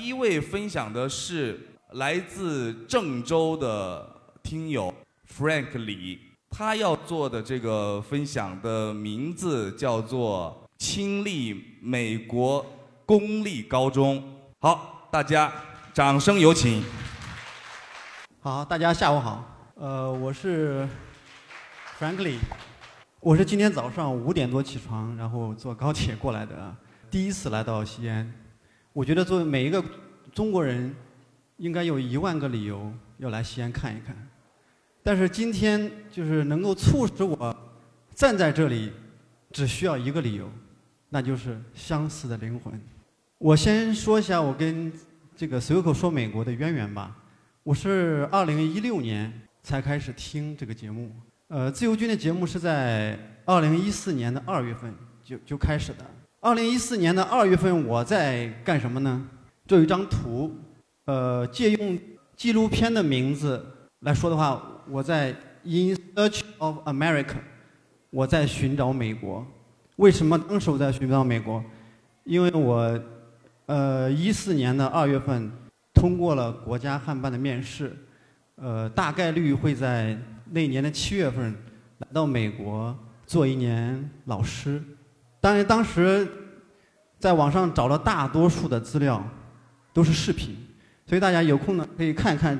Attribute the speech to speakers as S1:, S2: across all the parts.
S1: 第一位分享的是来自郑州的听友 Frank 李，他要做的这个分享的名字叫做“亲历美国公立高中”。好，大家掌声有请。
S2: 好，大家下午好。呃，我是 Frankly，我是今天早上五点多起床，然后坐高铁过来的，第一次来到西安。我觉得作为每一个中国人，应该有一万个理由要来西安看一看。但是今天就是能够促使我站在这里，只需要一个理由，那就是相似的灵魂。我先说一下我跟这个随口说美国的渊源吧。我是二零一六年才开始听这个节目，呃，自由军的节目是在二零一四年的二月份就就开始的。二零一四年的二月份我在干什么呢？这有一张图，呃，借用纪录片的名字来说的话，我在 In Search of America，我在寻找美国。为什么当时我在寻找美国？因为我，呃，一四年的二月份。通过了国家汉办的面试，呃，大概率会在那年的七月份来到美国做一年老师。当然，当时在网上找了大多数的资料都是视频，所以大家有空呢可以看一看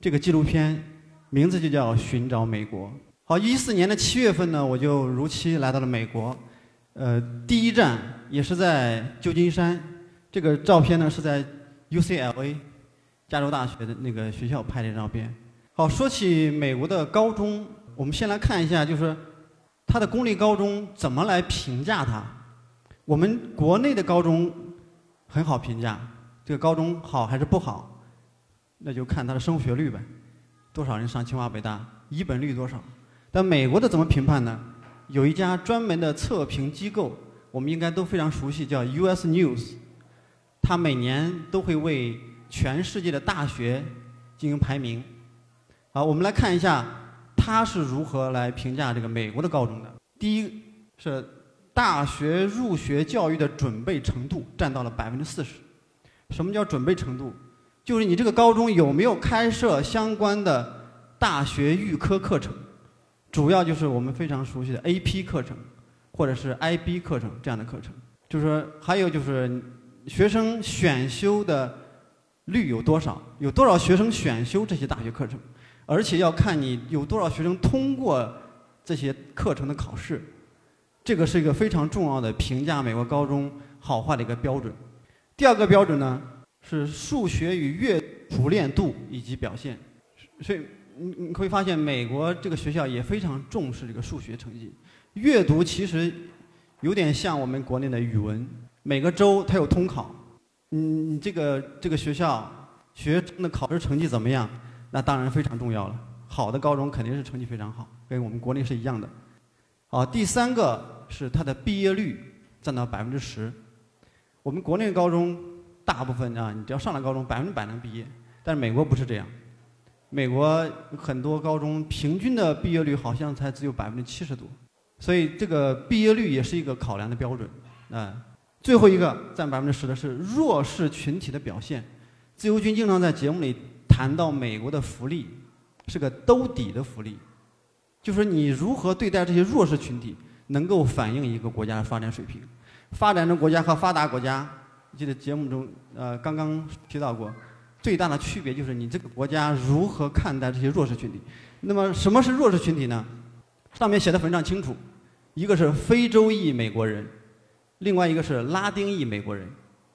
S2: 这个纪录片，名字就叫《寻找美国》。好，一四年的七月份呢，我就如期来到了美国，呃，第一站也是在旧金山。这个照片呢是在。UCLA，加州大学的那个学校拍的照片。好，说起美国的高中，我们先来看一下，就是它的公立高中怎么来评价它。我们国内的高中很好评价，这个高中好还是不好，那就看它的升学率呗，多少人上清华北大，一本率多少。但美国的怎么评判呢？有一家专门的测评机构，我们应该都非常熟悉，叫 US News。他每年都会为全世界的大学进行排名。好，我们来看一下他是如何来评价这个美国的高中的。第一是大学入学教育的准备程度占到了百分之四十。什么叫准备程度？就是你这个高中有没有开设相关的大学预科课程，主要就是我们非常熟悉的 AP 课程或者是 IB 课程这样的课程。就是说，还有就是。学生选修的率有多少？有多少学生选修这些大学课程？而且要看你有多少学生通过这些课程的考试，这个是一个非常重要的评价美国高中好坏的一个标准。第二个标准呢是数学与阅熟练度以及表现。所以你你会发现，美国这个学校也非常重视这个数学成绩。阅读其实有点像我们国内的语文。每个州它有通考，嗯，这个这个学校学生的考试成绩怎么样？那当然非常重要了。好的高中肯定是成绩非常好，跟我们国内是一样的。好，第三个是它的毕业率占到百分之十。我们国内高中大部分啊，你只要上了高中，百分之百能毕业。但是美国不是这样，美国很多高中平均的毕业率好像才只有百分之七十多，所以这个毕业率也是一个考量的标准啊。最后一个占百分之十的是弱势群体的表现。自由军经常在节目里谈到美国的福利是个兜底的福利，就是你如何对待这些弱势群体，能够反映一个国家的发展水平。发展中国家和发达国家，记得节目中呃刚刚提到过，最大的区别就是你这个国家如何看待这些弱势群体。那么什么是弱势群体呢？上面写的非常清楚，一个是非洲裔美国人。另外一个是拉丁裔美国人，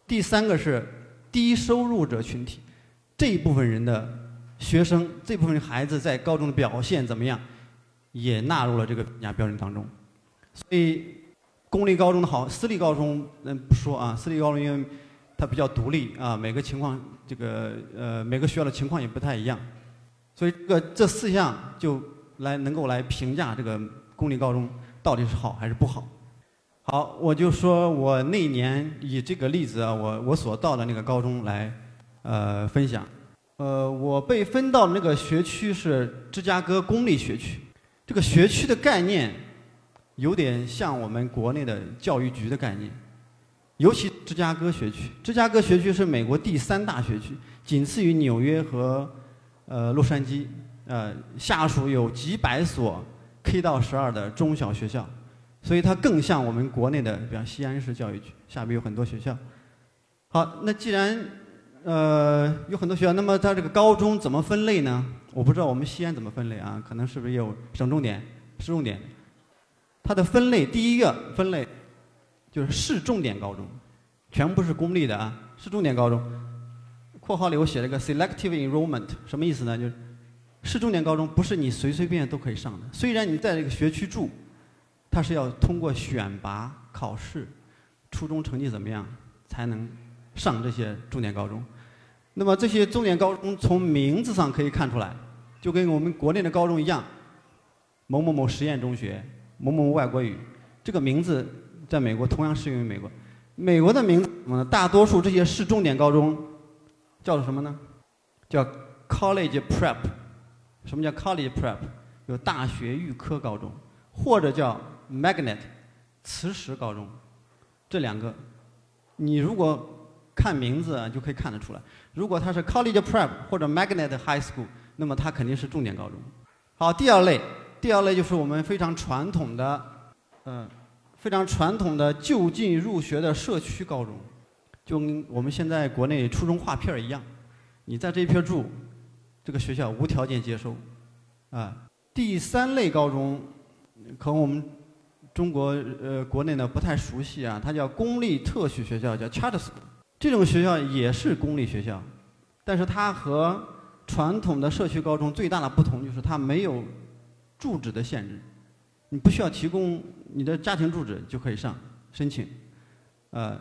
S2: 第三个是低收入者群体，这一部分人的学生，这部分孩子在高中的表现怎么样，也纳入了这个评价标准当中。所以，公立高中的好，私立高中嗯不说啊，私立高中因为它比较独立啊，每个情况这个呃每个学校的情况也不太一样，所以这个这四项就来能够来评价这个公立高中到底是好还是不好。好，我就说我那年以这个例子啊，我我所到的那个高中来，呃，分享。呃，我被分到那个学区是芝加哥公立学区。这个学区的概念有点像我们国内的教育局的概念，尤其芝加哥学区，芝加哥学区是美国第三大学区，仅次于纽约和呃洛杉矶，呃下属有几百所 K 到十二的中小学校，所以它更像我们国内的，比方西安市教育局下边有很多学校。好，那既然呃有很多学校，那么它这个高中怎么分类呢？我不知道我们西安怎么分类啊？可能是不是有省重点、市重点？它的分类第一个分类就是市重点高中，全部是公立的啊，市重点高中。括号里我写了个 selective enrollment，什么意思呢？就是市重点高中不是你随随便便都可以上的，虽然你在这个学区住，它是要通过选拔考试，初中成绩怎么样才能上这些重点高中。那么这些重点高中从名字上可以看出来，就跟我们国内的高中一样，某某某实验中学。某某外国语，这个名字在美国同样适用于美国。美国的名字？大多数这些市重点高中叫做什么呢？叫 college prep。什么叫 college prep？有大学预科高中，或者叫 magnet 磁石高中。这两个，你如果看名字就可以看得出来。如果它是 college prep 或者 magnet high school，那么它肯定是重点高中。好，第二类。第二类就是我们非常传统的，嗯，非常传统的就近入学的社区高中，就跟我们现在国内初中划片儿一样，你在这一片住，这个学校无条件接收，啊。第三类高中，可能我们中国呃国内呢不太熟悉啊，它叫公立特许学校，叫 charter school。这种学校也是公立学校，但是它和传统的社区高中最大的不同就是它没有。住址的限制，你不需要提供你的家庭住址就可以上申请，呃，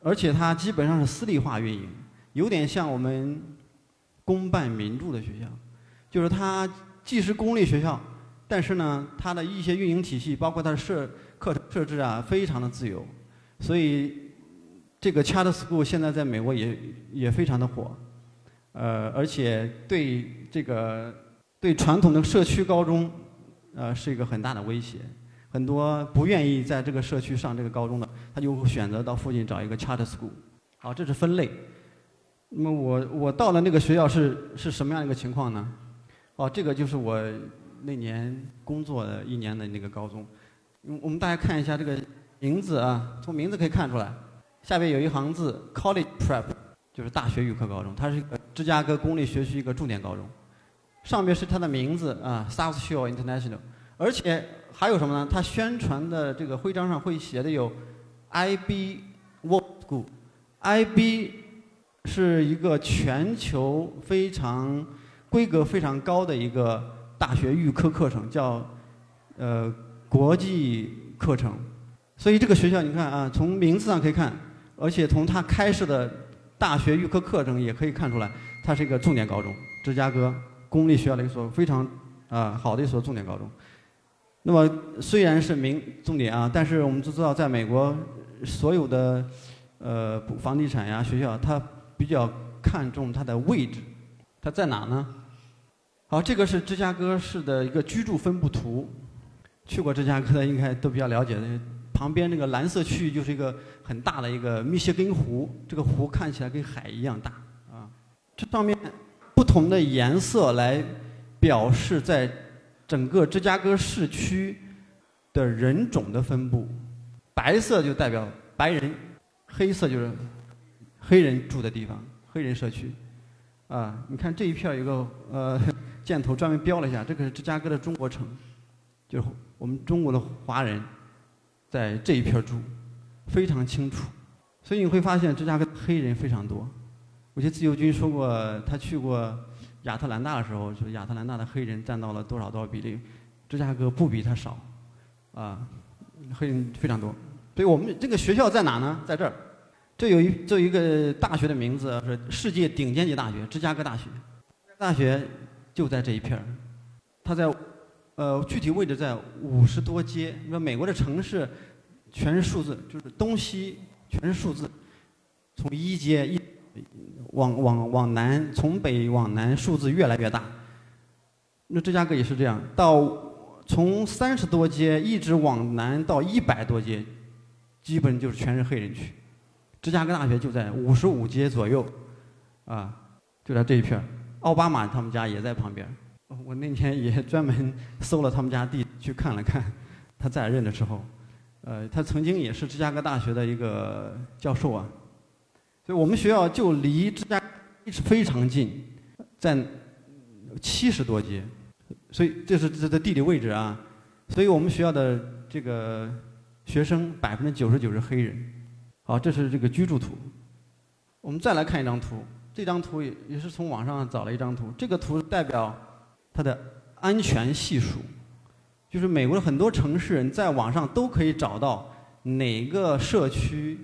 S2: 而且它基本上是私立化运营，有点像我们公办民助的学校，就是它既是公立学校，但是呢，它的一些运营体系，包括它的设课程设置啊，非常的自由，所以这个 Charter School 现在在美国也也非常的火，呃，而且对这个。对传统的社区高中，呃，是一个很大的威胁。很多不愿意在这个社区上这个高中的，他就会选择到附近找一个 charter school。好，这是分类。那么我我到了那个学校是是什么样一个情况呢？哦，这个就是我那年工作的一年的那个高中。我们大家看一下这个名字啊，从名字可以看出来，下边有一行字 college prep，就是大学预科高中，它是一个芝加哥公立学区一个重点高中。上面是它的名字啊，South Shore International，而且还有什么呢？它宣传的这个徽章上会写的有 IB World School，IB 是一个全球非常规格非常高的一个大学预科课程，叫呃国际课程。所以这个学校你看啊，从名字上可以看，而且从它开设的大学预科课程也可以看出来，它是一个重点高中，芝加哥。公立学校的一所非常啊好的一所重点高中，那么虽然是名重点啊，但是我们都知道，在美国所有的呃房地产呀学校，它比较看重它的位置，它在哪呢？好，这个是芝加哥市的一个居住分布图，去过芝加哥的应该都比较了解的。旁边那个蓝色区域就是一个很大的一个密歇根湖，这个湖看起来跟海一样大啊，这上面。不同的颜色来表示在整个芝加哥市区的人种的分布，白色就代表白人，黑色就是黑人住的地方，黑人社区。啊，你看这一片有个呃 箭头专门标了一下，这个是芝加哥的中国城，就是我们中国的华人在这一片住，非常清楚。所以你会发现芝加哥黑人非常多。我记得自由军说过，他去过亚特兰大的时候，说亚特兰大的黑人占到了多少多少比例，芝加哥不比他少，啊，黑人非常多。所以我们这个学校在哪呢？在这儿，这有一这有一个大学的名字是世界顶尖级大学——芝加哥大学。大学就在这一片儿，它在呃具体位置在五十多街。你说美国的城市全是数字，就是东西全是数字，从一街一。往往往南，从北往南，数字越来越大。那芝加哥也是这样，到从三十多街一直往南到一百多街，基本就是全是黑人区。芝加哥大学就在五十五街左右，啊，就在这一片。奥巴马他们家也在旁边。我那天也专门搜了他们家地去看了看，他在任的时候，呃，他曾经也是芝加哥大学的一个教授啊。所以我们学校就离芝加哥非常近，在七十多街，所以这是这的地理位置啊。所以我们学校的这个学生百分之九十九是黑人。好，这是这个居住图。我们再来看一张图，这张图也也是从网上找了一张图。这个图代表它的安全系数，就是美国的很多城市，你在网上都可以找到哪个社区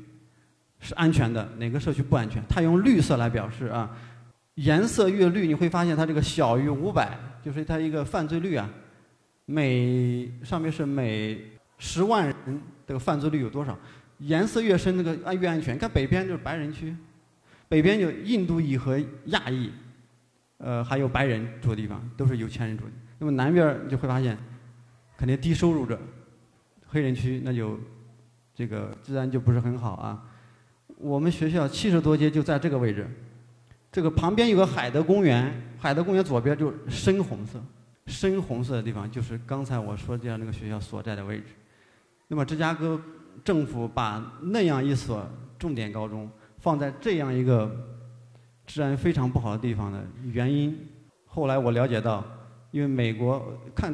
S2: 是安全的，哪个社区不安全。它用绿色来表示啊，颜色越绿，你会发现它这个小于五百，就是它一个犯罪率啊，每上面是每十万人的犯罪率有多少。颜色越深，那个安越安全。看北边就是白人区，北边有印度裔和亚裔，呃，还有白人住的地方，都是有钱人住的。那么南边你就会发现，肯定低收入者，黑人区那就这个治安就不是很好啊。我们学校七十多街就在这个位置，这个旁边有个海德公园，海德公园左边就深红色，深红色的地方就是刚才我说这样那个学校所在的位置。那么芝加哥。政府把那样一所重点高中放在这样一个治安非常不好的地方的原因，后来我了解到，因为美国看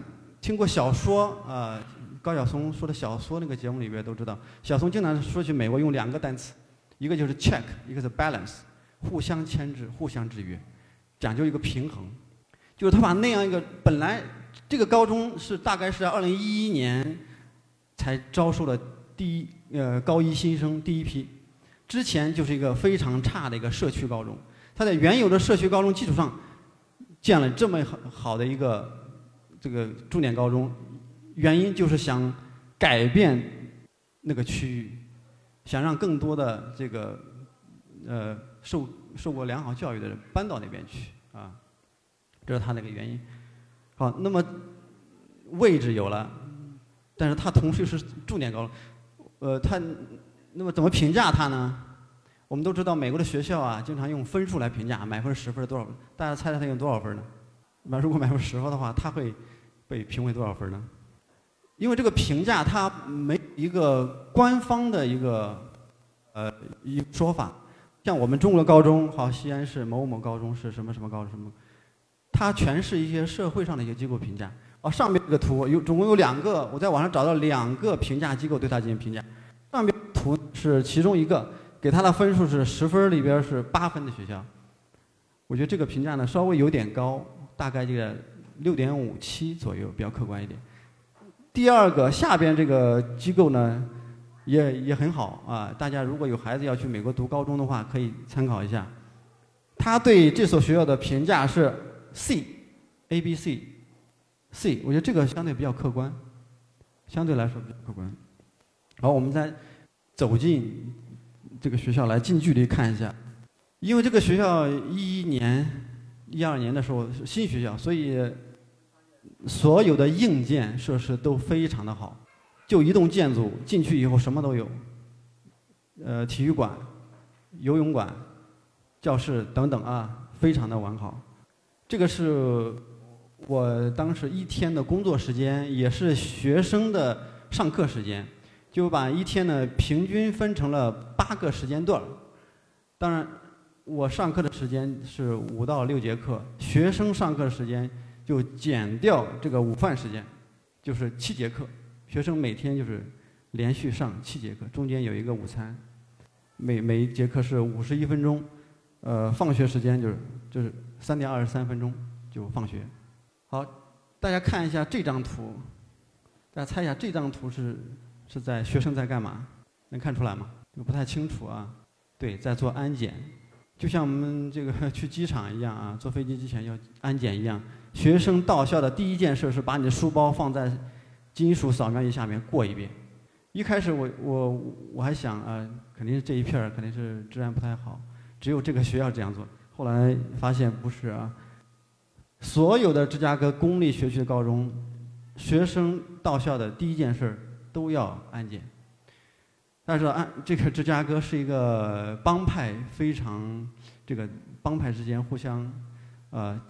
S2: 听过小说啊，高晓松说的小说那个节目里边都知道，小松经常说起美国用两个单词，一个就是 check，一个是 balance，互相牵制、互相制约，讲究一个平衡。就是他把那样一个本来这个高中是大概是在二零一一年才招收了。第一，呃，高一新生第一批，之前就是一个非常差的一个社区高中，他在原有的社区高中基础上建了这么好好的一个这个重点高中，原因就是想改变那个区域，想让更多的这个呃受受过良好教育的人搬到那边去啊，这是他那个原因。好，那么位置有了，但是他同时是重点高中。呃，他那么怎么评价他呢？我们都知道，美国的学校啊，经常用分数来评价，满分十分多少？大家猜猜他用多少分呢？那如果满分十分的话，他会被评为多少分呢？因为这个评价它没一个官方的一个呃一说法，像我们中国的高中，好，西安市某某高中是什么什么高中什么，它全是一些社会上的一些机构评价。哦，上面这个图有总共有两个，我在网上找到两个评价机构对它进行评价。上面图是其中一个，给他的分数是十分里边是八分的学校。我觉得这个评价呢稍微有点高，大概这个六点五七左右，比较客观一点。第二个下边这个机构呢也也很好啊，大家如果有孩子要去美国读高中的话，可以参考一下。他对这所学校的评价是 C，A B C。C，我觉得这个相对比较客观，相对来说比较客观。好，我们再走进这个学校来近距离看一下，因为这个学校一一年、一二年的时候新学校，所以所有的硬件设施都非常的好。就一栋建筑进去以后什么都有，呃，体育馆、游泳馆、教室等等啊，非常的完好。这个是。我当时一天的工作时间也是学生的上课时间，就把一天呢平均分成了八个时间段。当然，我上课的时间是五到六节课，学生上课的时间就减掉这个午饭时间，就是七节课。学生每天就是连续上七节课，中间有一个午餐，每每一节课是五十一分钟，呃，放学时间就是就是三点二十三分钟就放学。好，大家看一下这张图，大家猜一下这张图是是在学生在干嘛？能看出来吗？不太清楚啊。对，在做安检，就像我们这个 去机场一样啊，坐飞机之前要安检一样。学生到校的第一件事是把你的书包放在金属扫描仪下面过一遍。一开始我我我还想啊，肯定是这一片儿肯定是治安不太好，只有这个学校这样做。后来发现不是啊。所有的芝加哥公立学区的高中，学生到校的第一件事都要安检。大家知道，啊，这个芝加哥是一个帮派非常这个帮派之间互相呃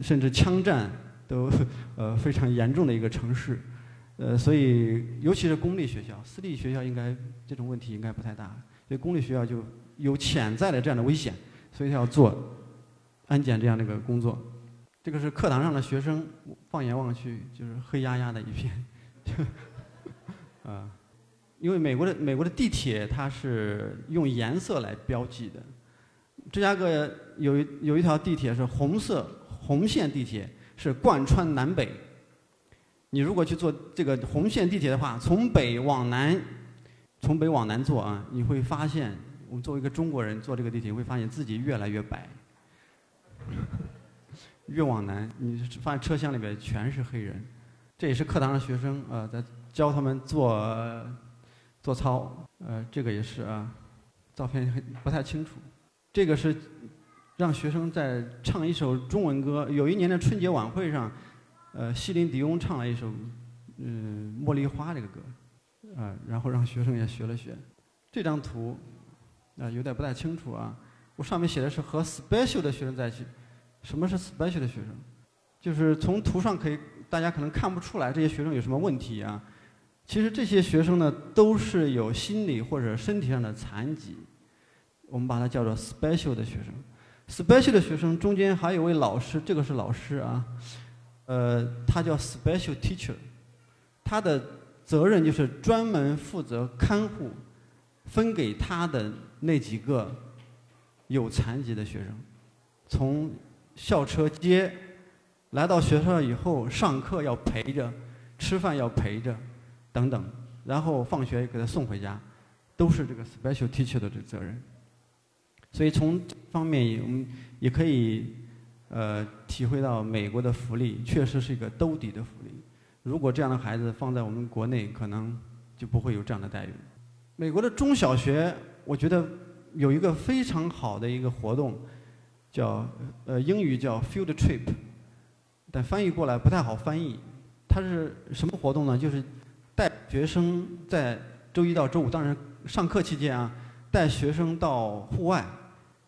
S2: 甚至枪战都呃非常严重的一个城市，呃，所以尤其是公立学校，私立学校应该这种问题应该不太大，所以公立学校就有潜在的这样的危险，所以他要做安检这样的一个工作。这个是课堂上的学生，放眼望去就是黑压压的一片，啊，因为美国的美国的地铁它是用颜色来标记的，芝加哥有一有一条地铁是红色红线地铁，是贯穿南北。你如果去坐这个红线地铁的话，从北往南，从北往南坐啊，你会发现，我们作为一个中国人坐这个地铁，会发现自己越来越白。越往南，你发现车厢里边全是黑人，这也是课堂上学生呃在教他们做做操，呃这个也是啊，照片很不太清楚，这个是让学生在唱一首中文歌。有一年的春节晚会上，呃西林迪翁唱了一首嗯《茉莉花》这个歌，啊然后让学生也学了学。这张图啊有点不太清楚啊，我上面写的是和 special 的学生在一起。什么是 special 的学生？就是从图上可以，大家可能看不出来这些学生有什么问题啊。其实这些学生呢，都是有心理或者身体上的残疾，我们把它叫做 special 的学生。special 的学生中间还有位老师，这个是老师啊，呃，他叫 special teacher，他的责任就是专门负责看护分给他的那几个有残疾的学生，从校车接，来到学校以后上课要陪着，吃饭要陪着，等等，然后放学给他送回家，都是这个 special teacher 的这责任。所以从这方面，我们也可以呃体会到美国的福利确实是一个兜底的福利。如果这样的孩子放在我们国内，可能就不会有这样的待遇。美国的中小学，我觉得有一个非常好的一个活动。叫呃英语叫 field trip，但翻译过来不太好翻译。它是什么活动呢？就是带学生在周一到周五，当然上课期间啊，带学生到户外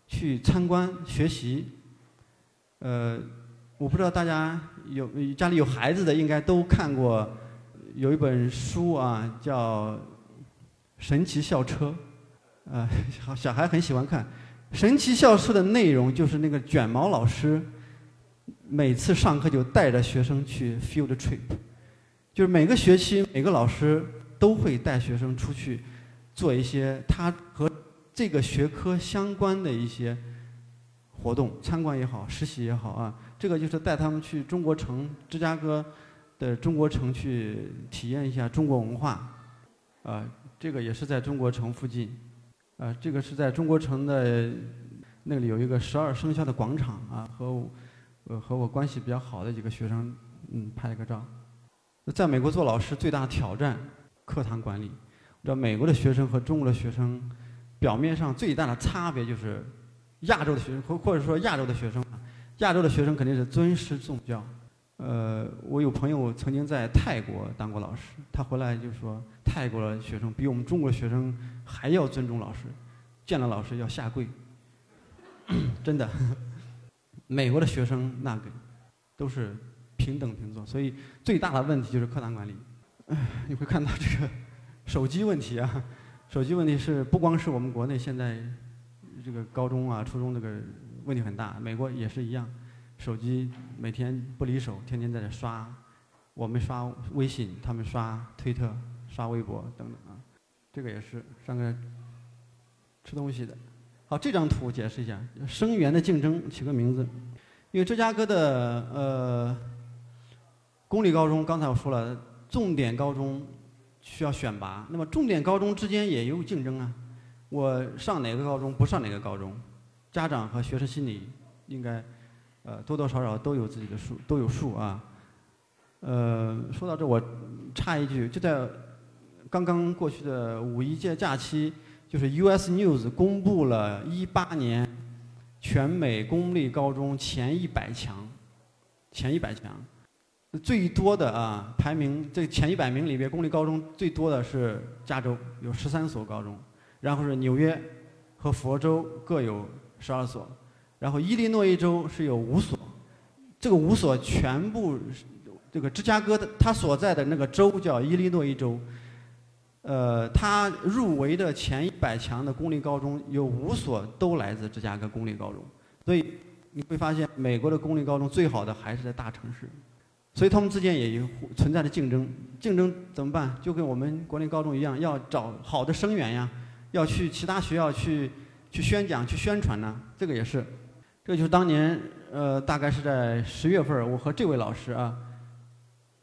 S2: 去参观学习。呃，我不知道大家有家里有孩子的，应该都看过有一本书啊，叫《神奇校车》，呃，小小孩很喜欢看。神奇校车的内容就是那个卷毛老师，每次上课就带着学生去 field trip，就是每个学期每个老师都会带学生出去做一些他和这个学科相关的一些活动，参观也好，实习也好啊。这个就是带他们去中国城，芝加哥的中国城去体验一下中国文化，啊，这个也是在中国城附近。啊，这个是在中国城的那里有一个十二生肖的广场啊，和呃和我关系比较好的几个学生嗯拍了个照。在美国做老师最大的挑战，课堂管理。知道美国的学生和中国的学生表面上最大的差别就是亚洲的学生或或者说亚洲的学生，亚洲的学生肯定是尊师重教。呃，我有朋友曾经在泰国当过老师，他回来就说泰国的学生比我们中国学生。还要尊重老师，见了老师要下跪，真的。美国的学生那个都是平等平坐，所以最大的问题就是课堂管理。你会看到这个手机问题啊，手机问题是不光是我们国内现在这个高中啊、初中这个问题很大，美国也是一样，手机每天不离手，天天在这刷，我们刷微信，他们刷推特、刷微博等等啊。这个也是上个吃东西的。好，这张图解释一下，生源的竞争起个名字。因为芝加哥的呃公立高中，刚才我说了，重点高中需要选拔，那么重点高中之间也有竞争啊。我上哪个高中，不上哪个高中，家长和学生心里应该呃多多少少都有自己的数，都有数啊。呃，说到这，我插一句，就在。刚刚过去的五一节假期，就是 U.S. News 公布了一八年全美公立高中前一百强，前一百强，最多的啊，排名这前一百名里边，公立高中最多的是加州，有十三所高中，然后是纽约和佛州各有十二所，然后伊利诺伊州是有五所，这个五所全部这个芝加哥的他所在的那个州叫伊利诺伊州，呃，他入围的前一百强的公立高中有五所都来自芝加哥公立高中，所以你会发现美国的公立高中最好的还是在大城市。所以他们之间也有存在着竞争，竞争怎么办？就跟我们国内高中一样，要找好的生源呀，要去其他学校去去宣讲、去宣传呢。这个也是，这就是当年呃，大概是在十月份，我和这位老师啊，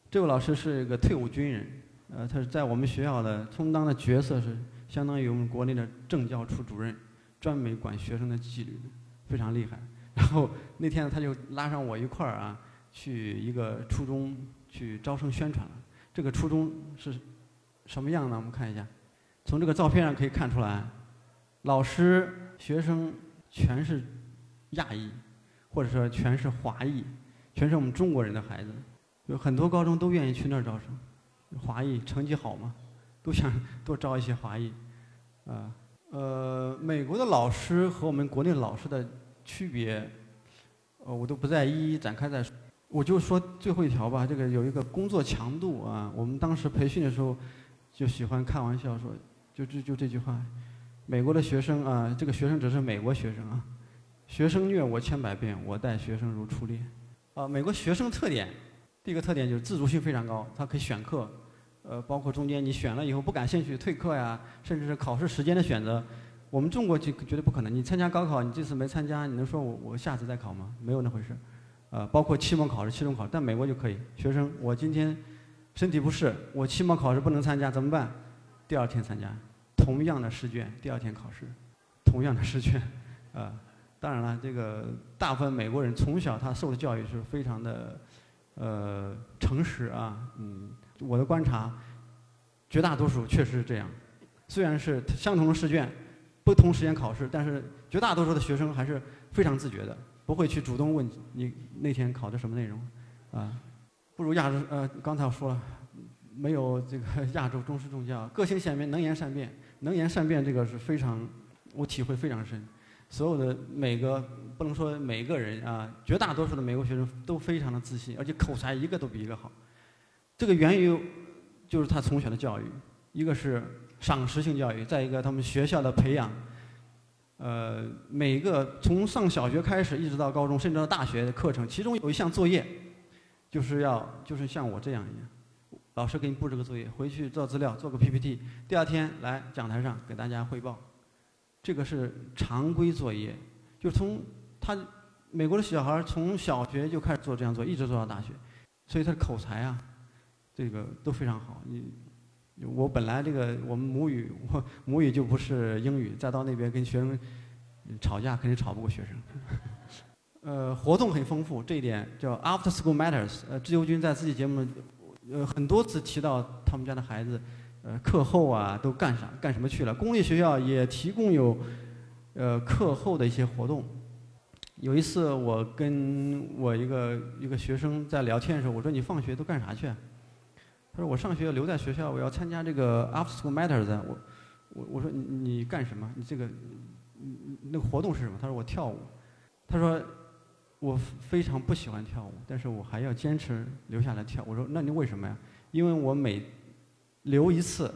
S2: 这位老师是一个退伍军人，呃，他是在我们学校的充当的角色是相当于我们国内的政教处主任，专门管学生的纪律，非常厉害。然后那天他就拉上我一块儿啊。去一个初中去招生宣传了，这个初中是什么样呢？我们看一下，从这个照片上可以看出来，老师、学生全是亚裔，或者说全是华裔，全是我们中国人的孩子。有很多高中都愿意去那儿招生，华裔成绩好嘛，都想多招一些华裔。啊，呃，美国的老师和我们国内老师的区别，呃，我都不再一一展开再说。我就说最后一条吧，这个有一个工作强度啊。我们当时培训的时候，就喜欢开玩笑说，就就就这句话，美国的学生啊，这个学生只是美国学生啊，学生虐我千百遍，我待学生如初恋。啊，美国学生特点，第一个特点就是自主性非常高，他可以选课，呃，包括中间你选了以后不感兴趣退课呀，甚至是考试时间的选择，我们中国就绝对不可能。你参加高考，你这次没参加，你能说我我下次再考吗？没有那回事。呃，包括期末考试、期中考试，但美国就可以。学生，我今天身体不适，我期末考试不能参加，怎么办？第二天参加，同样的试卷，第二天考试，同样的试卷，啊，当然了，这个大部分美国人从小他受的教育是非常的，呃，诚实啊，嗯，我的观察，绝大多数确实是这样。虽然是相同的试卷，不同时间考试，但是绝大多数的学生还是非常自觉的。不会去主动问你那天考的什么内容，啊，不如亚洲呃，刚才我说了，没有这个亚洲中师重教，个性鲜明，能言善辩，能言善辩这个是非常，我体会非常深。所有的每个不能说每个人啊，绝大多数的美国学生都非常的自信，而且口才一个都比一个好。这个源于就是他从小的教育，一个是赏识性教育，再一个他们学校的培养。呃，每个从上小学开始，一直到高中，甚至到大学的课程，其中有一项作业，就是要就是像我这样一样，老师给你布置个作业，回去做资料，做个 PPT，第二天来讲台上给大家汇报。这个是常规作业，就从他美国的小孩从小学就开始做这样做，一直做到大学，所以他的口才啊，这个都非常好。你。我本来这个我们母语，我母语就不是英语，再到那边跟学生吵架，肯定吵不过学生。呃，活动很丰富，这一点叫 After School Matters。呃，自由军在自己节目呃很多次提到他们家的孩子，呃，课后啊都干啥干什么去了。公立学校也提供有呃课后的一些活动。有一次我跟我一个一个学生在聊天的时候，我说你放学都干啥去？他说：“我上学留在学校，我要参加这个 After School Matters。我，我我说你你干什么？你这个，那个活动是什么？”他说：“我跳舞。”他说：“我非常不喜欢跳舞，但是我还要坚持留下来跳。”我说：“那你为什么呀？”因为我每留一次，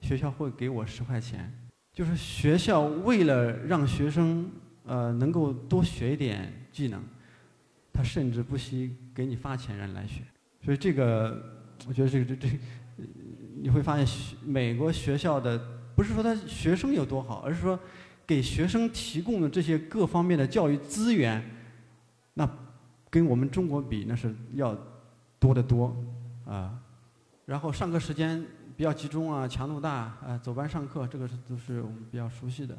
S2: 学校会给我十块钱。就是学校为了让学生呃能够多学一点技能，他甚至不惜给你发钱让你来学。所以这个。我觉得这个这这，你会发现美国学校的不是说他学生有多好，而是说给学生提供的这些各方面的教育资源，那跟我们中国比那是要多得多啊。然后上课时间比较集中啊，强度大啊，走班上课这个是都是我们比较熟悉的。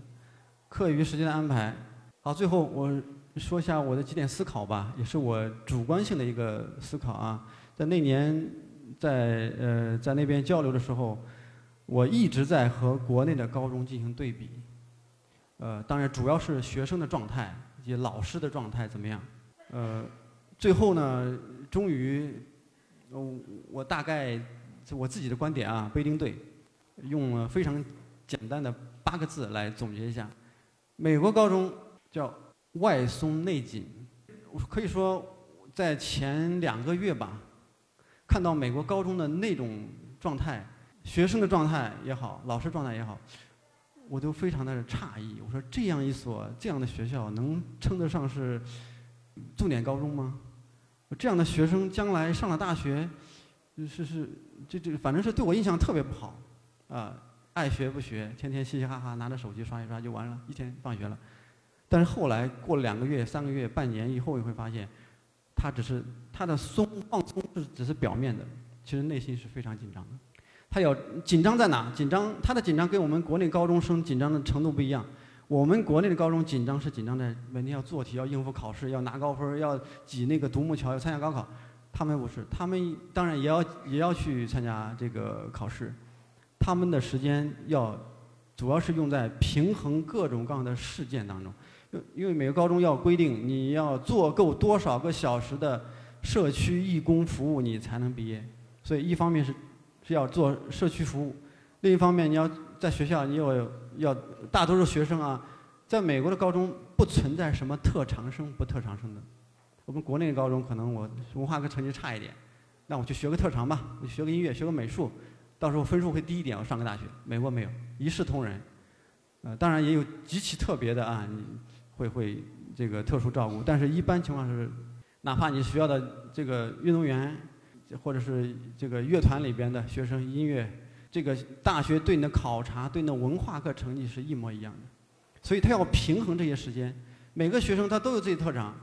S2: 课余时间的安排，好，最后我说一下我的几点思考吧，也是我主观性的一个思考啊，在那年。在呃在那边交流的时候，我一直在和国内的高中进行对比，呃，当然主要是学生的状态以及老师的状态怎么样，呃，最后呢，终于我我大概我自己的观点啊，不一定对，用了非常简单的八个字来总结一下：美国高中叫外松内紧。可以说，在前两个月吧，看到美国高中的那种状态，学生的状态也好，老师状态也好，我都非常的诧异。我说，这样一所这样的学校，能称得上是重点高中吗？这样的学生将来上了大学，是是，这这反正是对我印象特别不好，啊，爱学不学，天天嘻嘻哈哈拿着手机刷一刷就完了，一天放学了。但是后来过了两个月、三个月、半年以后，你会发现，他只是他的松放松是只是表面的，其实内心是非常紧张的。他要紧张在哪？紧张他的紧张跟我们国内高中生紧张的程度不一样。我们国内的高中紧张是紧张在每天要做题、要应付考试、要拿高分、要挤那个独木桥、要参加高考。他们不是，他们当然也要也要去参加这个考试，他们的时间要主要是用在平衡各种各样的事件当中。因为每个高中要规定你要做够多少个小时的社区义工服务，你才能毕业。所以一方面是是要做社区服务，另一方面你要在学校你有要大多数学生啊，在美国的高中不存在什么特长生不特长生的。我们国内的高中可能我文化课成绩差一点，那我去学个特长吧，学个音乐，学个美术，到时候分数会低一点，我上个大学。美国没有，一视同仁。呃，当然也有极其特别的啊。你会会这个特殊照顾，但是一般情况是，哪怕你学校的这个运动员，或者是这个乐团里边的学生，音乐，这个大学对你的考察，对你的文化课成绩是一模一样的，所以他要平衡这些时间。每个学生他都有自己特长，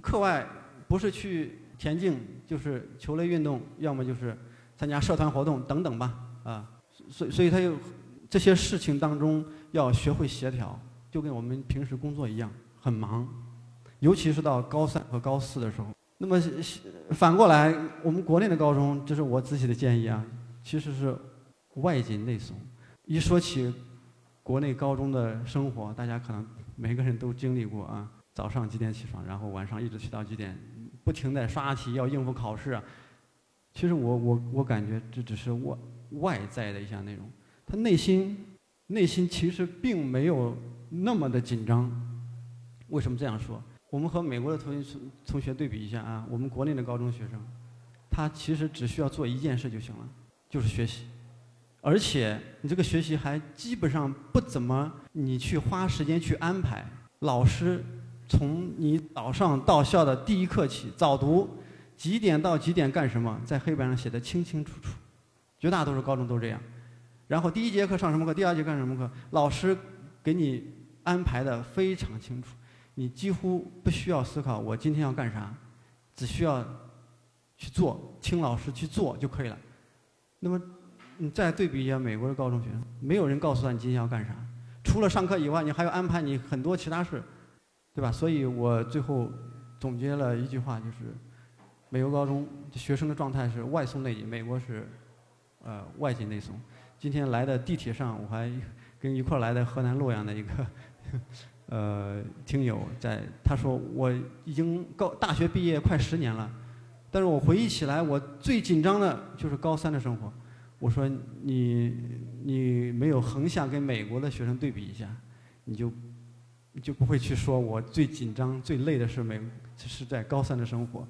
S2: 课外不是去田径，就是球类运动，要么就是参加社团活动等等吧，啊，所所以他有这些事情当中要学会协调。就跟我们平时工作一样，很忙，尤其是到高三和高四的时候。那么反过来，我们国内的高中，这是我自己的建议啊，其实是外紧内松。一说起国内高中的生活，大家可能每个人都经历过啊，早上几点起床，然后晚上一直去到几点，不停的刷题，要应付考试。其实我我我感觉这只是外外在的一项内容，他内心内心其实并没有。那么的紧张，为什么这样说？我们和美国的同学同学对比一下啊，我们国内的高中学生，他其实只需要做一件事就行了，就是学习，而且你这个学习还基本上不怎么你去花时间去安排。老师从你早上到校的第一课起，早读几点到几点干什么，在黑板上写的清清楚楚，绝大多数高中都这样。然后第一节课上什么课，第二节干什么课，老师给你。安排的非常清楚，你几乎不需要思考我今天要干啥，只需要去做，听老师去做就可以了。那么，你再对比一下美国的高中学生，没有人告诉他你今天要干啥，除了上课以外，你还要安排你很多其他事，对吧？所以我最后总结了一句话，就是美国高中学生的状态是外松内紧，美国是呃外紧内松。今天来的地铁上，我还跟一块来的河南洛阳的一个。呃，听友在他说我已经高大学毕业快十年了，但是我回忆起来，我最紧张的就是高三的生活。我说你你没有横向跟美国的学生对比一下，你就你就不会去说我最紧张最累的是美是在高三的生活。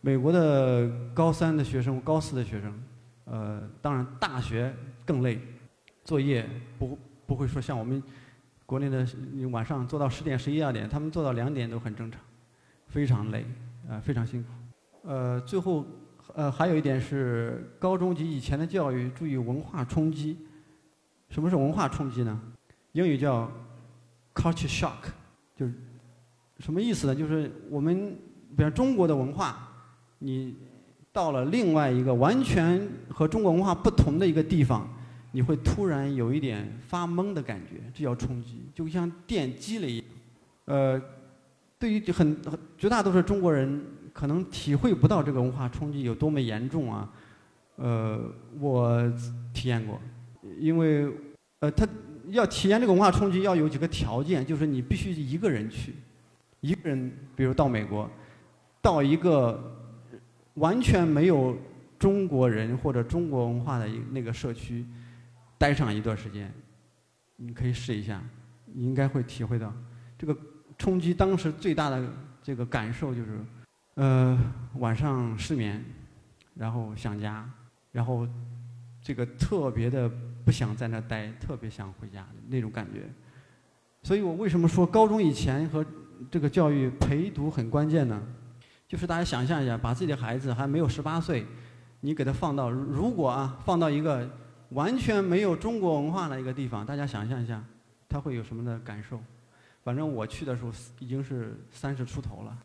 S2: 美国的高三的学生、高四的学生，呃，当然大学更累，作业不不会说像我们。国内的晚上做到十点、十一二点，他们做到两点都很正常，非常累，啊，非常辛苦。呃，最后，呃，还有一点是，高中及以前的教育注意文化冲击。什么是文化冲击呢？英语叫 culture shock，就是什么意思呢？就是我们比如中国的文化，你到了另外一个完全和中国文化不同的一个地方。你会突然有一点发懵的感觉，这叫冲击，就像电击了一样。呃，对于很绝大多数中国人，可能体会不到这个文化冲击有多么严重啊。呃，我体验过，因为呃，他要体验这个文化冲击，要有几个条件，就是你必须一个人去，一个人，比如到美国，到一个完全没有中国人或者中国文化的一那个社区待上一段时间，你可以试一下，你应该会体会到这个冲击。当时最大的这个感受就是，呃，晚上失眠，然后想家，然后这个特别的不想在那待，特别想回家那种感觉。所以我为什么说高中以前和这个教育陪读很关键呢？就是大家想象一下，把自己的孩子还没有十八岁，你给他放到如果啊放到一个完全没有中国文化的一个地方，大家想象一下，他会有什么的感受？反正我去的时候已经是三十出头了，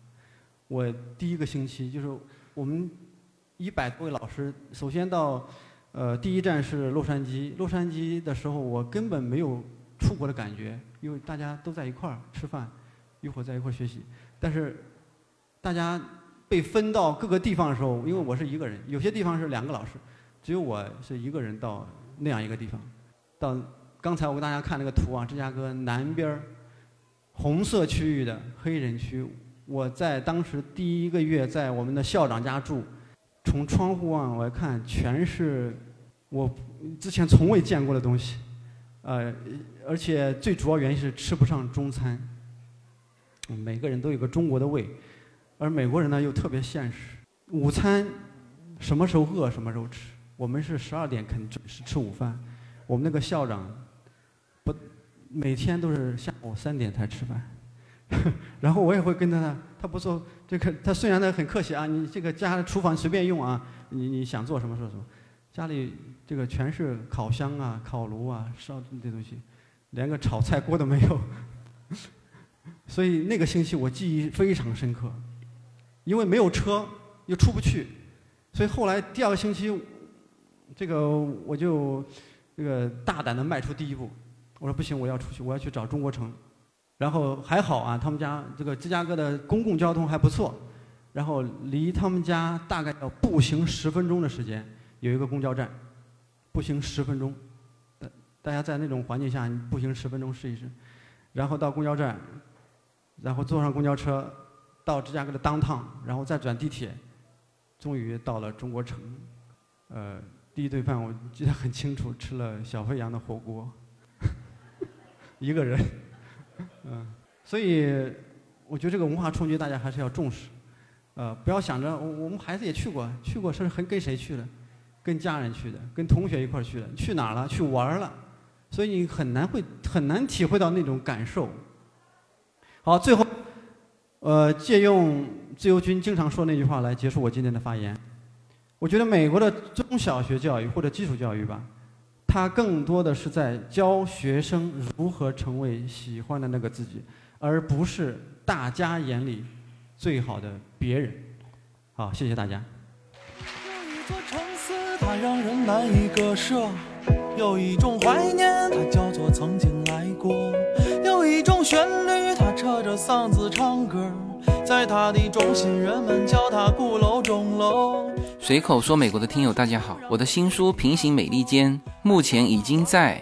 S2: 我第一个星期就是我们一百多位老师，首先到呃第一站是洛杉矶，洛杉矶的时候我根本没有出国的感觉，因为大家都在一块儿吃饭，一会儿在一块儿学习，但是。大家被分到各个地方的时候，因为我是一个人，有些地方是两个老师，只有我是一个人到那样一个地方。到刚才我给大家看那个图啊，芝加哥南边儿红色区域的黑人区，我在当时第一个月在我们的校长家住，从窗户往外看，全是我之前从未见过的东西，呃，而且最主要原因是吃不上中餐，每个人都有个中国的胃。而美国人呢又特别现实，午餐什么时候饿什么时候吃。我们是十二点肯准时吃午饭，我们那个校长不每天都是下午三点才吃饭。然后我也会跟着他，他不说这个，他虽然呢很客气啊，你这个家厨房随便用啊，你你想做什么做什么。家里这个全是烤箱啊、烤炉啊、烧这东西，连个炒菜锅都没有。所以那个星期我记忆非常深刻。因为没有车，又出不去，所以后来第二个星期，这个我就这个大胆的迈出第一步，我说不行，我要出去，我要去找中国城。然后还好啊，他们家这个芝加哥的公共交通还不错，然后离他们家大概要步行十分钟的时间，有一个公交站，步行十分钟，大大家在那种环境下，你步行十分钟试一试，然后到公交站，然后坐上公交车。到芝加哥的当趟，然后再转地铁，终于到了中国城。呃，第一顿饭我记得很清楚，吃了小肥羊的火锅，一个人。嗯，所以我觉得这个文化冲击大家还是要重视。呃，不要想着我我们孩子也去过，去过是很跟谁去的？跟家人去的，跟同学一块儿去的。去哪儿了？去玩了。所以你很难会很难体会到那种感受。好，最后。呃，借用自由军经常说那句话来结束我今天的发言。我觉得美国的中小学教育或者基础教育吧，它更多的是在教学生如何成为喜欢的那个自己，而不是大家眼里最好的别人。好，谢谢大家。有一座城市，它让人难以割舍；有一种怀念，它叫做曾经来过；有一种旋律。它扯着嗓子唱歌，在他的中心，人们叫他鼓楼钟楼。随口说美国的听友，大家好，我的新书《平行美利坚》目前已经在。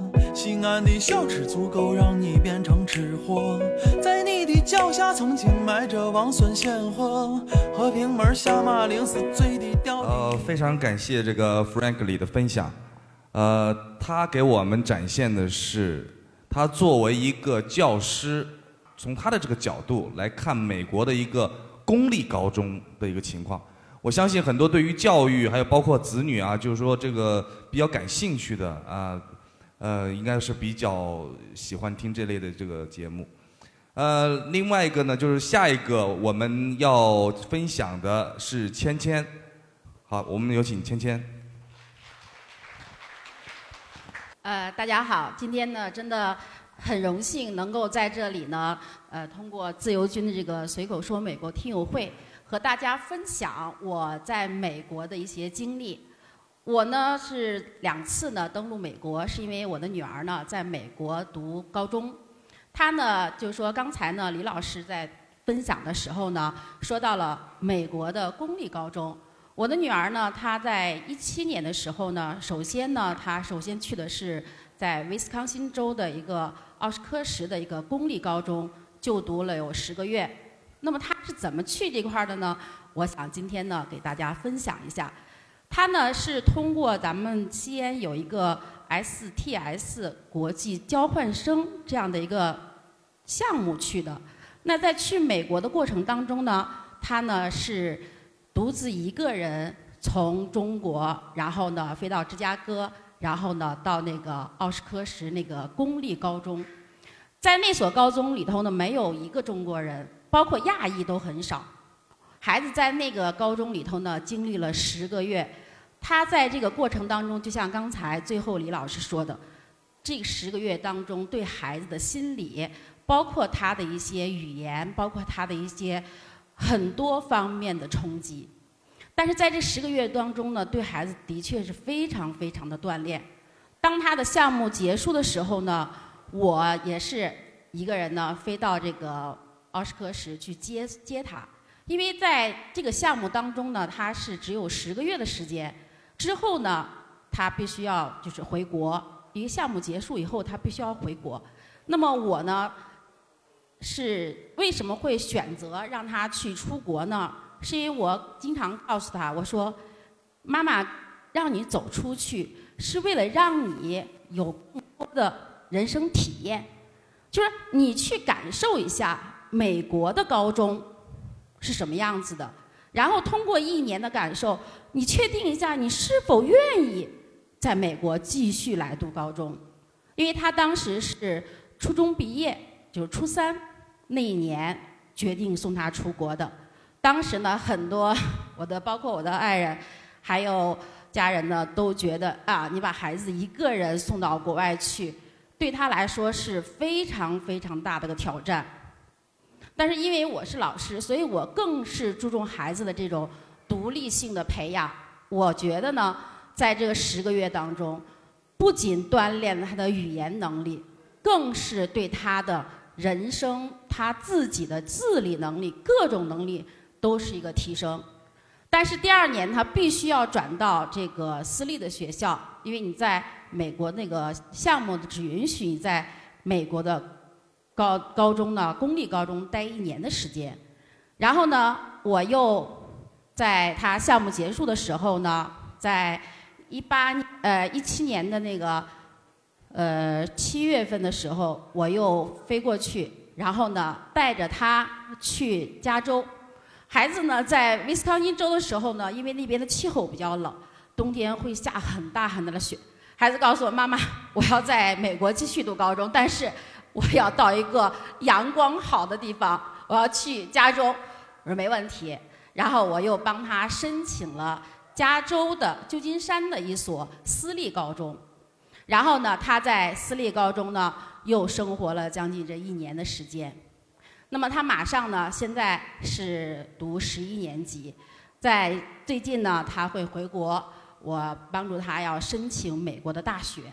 S2: 西安的小吃足够让你变成吃货，在你的脚下曾经埋着王孙显赫，和平门下马陵是最低调。呃，非常感谢这个 Frankly 的分享，呃，他给我们展现的是他作为一个教师，从他的这个角度来看美国的一个公立高中的一个情况。我相信很多对于教育还有包括子女啊，就是说这个比较感兴趣的啊。呃应该是比较喜欢听这类的这个节目。呃，另外一个呢，就是下一个我们要分享的是芊芊。好，我们有请芊芊。
S3: 呃，大家好，今天呢，真的很荣幸能够在这里呢，呃，通过自由军的这个随口说美国听友会，和大家分享我在美国的一些经历。我呢是两次呢登陆美国，是因为我的女儿呢在美国读高中。她呢就是说刚才呢李老师在分享的时候呢说到了美国的公立高中。我的女儿呢她在一七年的时候呢，首先呢她首先去的是在威斯康星州的一个奥斯科什的一个公立高中就读了有十个月。那么她是怎么去这块的呢？我想今天呢给大家分享一下。他呢是通过咱们西安有一个 STS 国际交换生这样的一个项目去的。那在去美国的过程当中呢，他呢是独自一个人从中国，然后呢飞到芝加哥，然后呢到那个奥斯科什那个公立高中。在那所高中里头呢，没有一个中国人，包括亚裔都很少。孩子在那个高中里头呢，经历了十个月。他在这个过程当中，就像刚才最后李老师说的，这十个月当中对孩子的心理，包括他的一些语言，包括他的一些很多方面的冲击。但是在这十个月当中呢，对孩子的确是非常非常的锻炼。当他的项目结束的时候呢，我也是一个人呢飞到这个奥斯科什去接接他。因为在这个项目当中呢，他是只有十个月的时间，之后呢，他必须要就是回国。一个项目结束以后，他必须要回国。那么我呢，是为什么会选择让他去出国呢？是因为我经常告诉他，我说：“妈妈让你走出去，是为了让你有更多的人生体验，就是你去感受一下美国的高中。”是什么样子的？然后通过一年的感受，你确定一下你是否愿意在美国继续来读高中？因为他当时是初中毕业，就是初三那一年决定送他出国的。当时呢，很多 我的包括我的爱人，还有家人呢，都觉得啊，你把孩子一个人送到国外去，对他来说是非常非常大的个挑战。但是因为我是老师，所以我更是注重孩子的这种独立性的培养。我觉得呢，在这个十个月当中，不仅锻炼了他的语言能力，更是对他的人生、他自己的自理能力、各种能力都是一个提升。但是第二年他必须要转到这个私立的学校，因为你在美国那个项目只允许你在美国的。高高中呢，公立高中待一年的时间，然后呢，我又在他项目结束的时候呢，在一八呃一七年的那个呃七月份的时候，我又飞过去，然后呢，带着他去加州。孩子呢，在威斯康星州的时候呢，因为那边的气候比较冷，冬天会下很大很大的雪。孩子告诉我妈妈，我要在美国继续读高中，但是。我要到一个阳光好的地方，我要去加州。我说没问题。然后我又帮他申请了加州的旧金山的一所私立高中。然后呢，他在私立高中呢又生活了将近这一年的时间。那么他马上呢现在是读十一年级，在最近呢他会回国，我帮助他要申请美国的大学。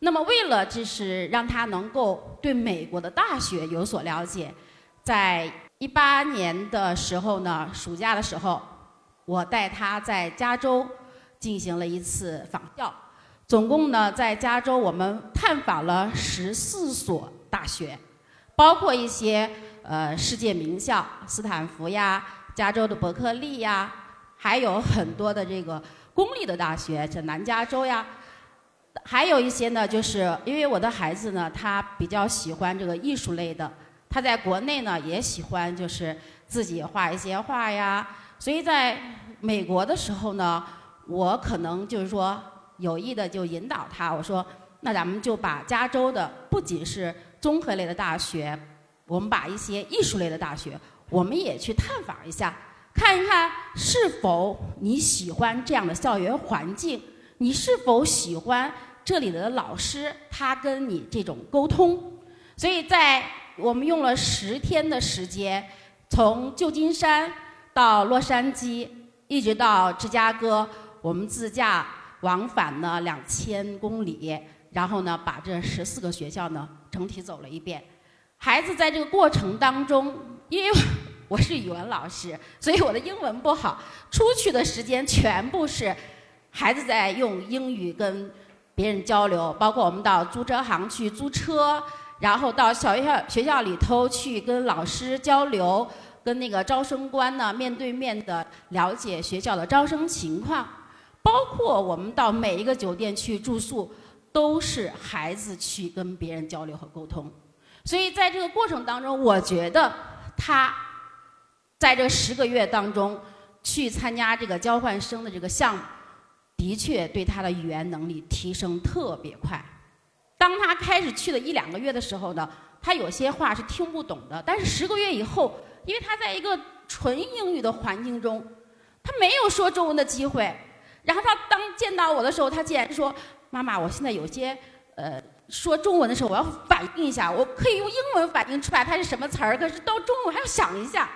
S3: 那么，为了就是让他能够对美国的大学有所了解，在一八年的时候呢，暑假的时候，我带他在加州进行了一次访校。总共呢，在加州我们探访了十四所大学，包括一些呃世界名校，斯坦福呀、加州的伯克利呀，还有很多的这个公立的大学，像南加州呀。还有一些呢，就是因为我的孩子呢，他比较喜欢这个艺术类的，他在国内呢也喜欢就是自己画一些画呀，所以在美国的时候呢，我可能就是说有意的就引导他，我说那咱们就把加州的不仅是综合类的大学，我们把一些艺术类的大学，我们也去探访一下，看一看是否你喜欢这样的校园环境。你是否喜欢这里的老师？他跟你这种沟通，所以在我们用了十天的时间，从旧金山到洛杉矶，一直到芝加哥，我们自驾往返呢两千公里，然后呢把这十四个学校呢整体走了一遍。孩子在这个过程当中，因为我是语文老师，所以我的英文不好，出去的时间全部是孩子在用英语跟别人交流，包括我们到租车行去租车，然后到小学校学校里头去跟老师交流，跟那个招生官呢面对面的了解学校的招生情况，包括我们到每一个酒店去住宿，都是孩子去跟别人交流和沟通。所以在这个过程当中，我觉得他在这十个月当中去参加这个交换生的这个项目，的确对他的语言能力提升特别快。当他开始去了一两个月的时候呢，他有些话是听不懂的。但是十个月以后，因为他在一个纯英语的环境中，他没有说中文的机会。然后他当见到我的时候，他竟然说：“妈妈，我现在有些呃。”说中文的时候，我要反应一下，我可以用英文反应出来它是什么词儿，可是到中文还要想一下，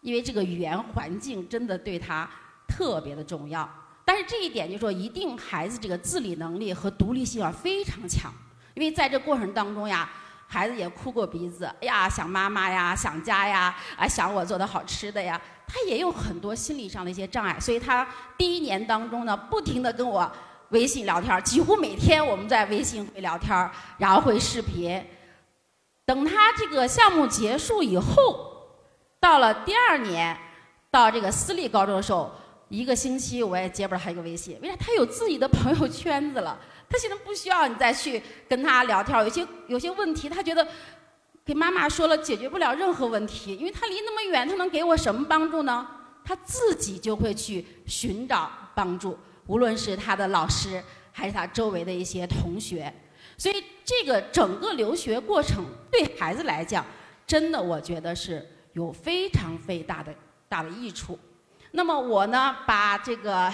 S3: 因为这个语言环境真的对他特别的重要。但是这一点就说，一定孩子这个自理能力和独立性要非常强，因为在这过程当中呀，孩子也哭过鼻子，哎呀想妈妈呀，想家呀，啊想我做的好吃的呀，他也有很多心理上的一些障碍，所以他第一年当中呢，不停的跟我。微信聊天几乎每天我们在微信会聊天然后会视频。等他这个项目结束以后，到了第二年，到这个私立高中的时候，一个星期我也接不了他一个微信，为啥？他有自己的朋友圈子了，他现在不需要你再去跟他聊天有些有些问题，他觉得给妈妈说了解决不了任何问题，因为他离那么远，他能给我什么帮助呢？他自己就会去寻找帮助。无论是他的老师，还是他周围的一些同学，所以这个整个留学过程对孩子来讲，真的我觉得是有非常非大的大的益处。那么我呢，把这个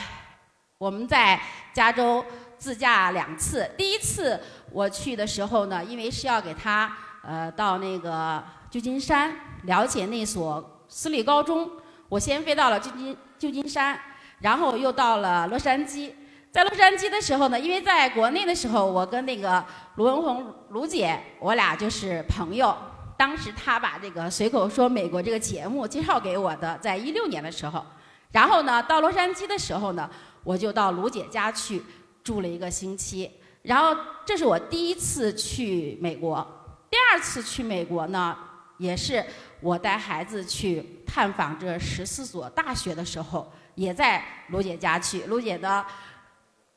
S3: 我们在加州自驾两次，第一次我去的时候呢，因为是要给他呃到那个旧金山了解那所私立高中，我先飞到了旧金旧金山。然后又到了洛杉矶，在洛杉矶的时候呢，因为在国内的时候，我跟那个卢文红卢姐，我俩就是朋友。当时她把这个随口说美国这个节目介绍给我的，在一六年的时候。然后呢，到洛杉矶的时候呢，我就到卢姐家去住了一个星期。然后这是我第一次去美国，第二次去美国呢，也是我带孩子去探访这十四所大学的时候。也在卢姐家去，卢姐的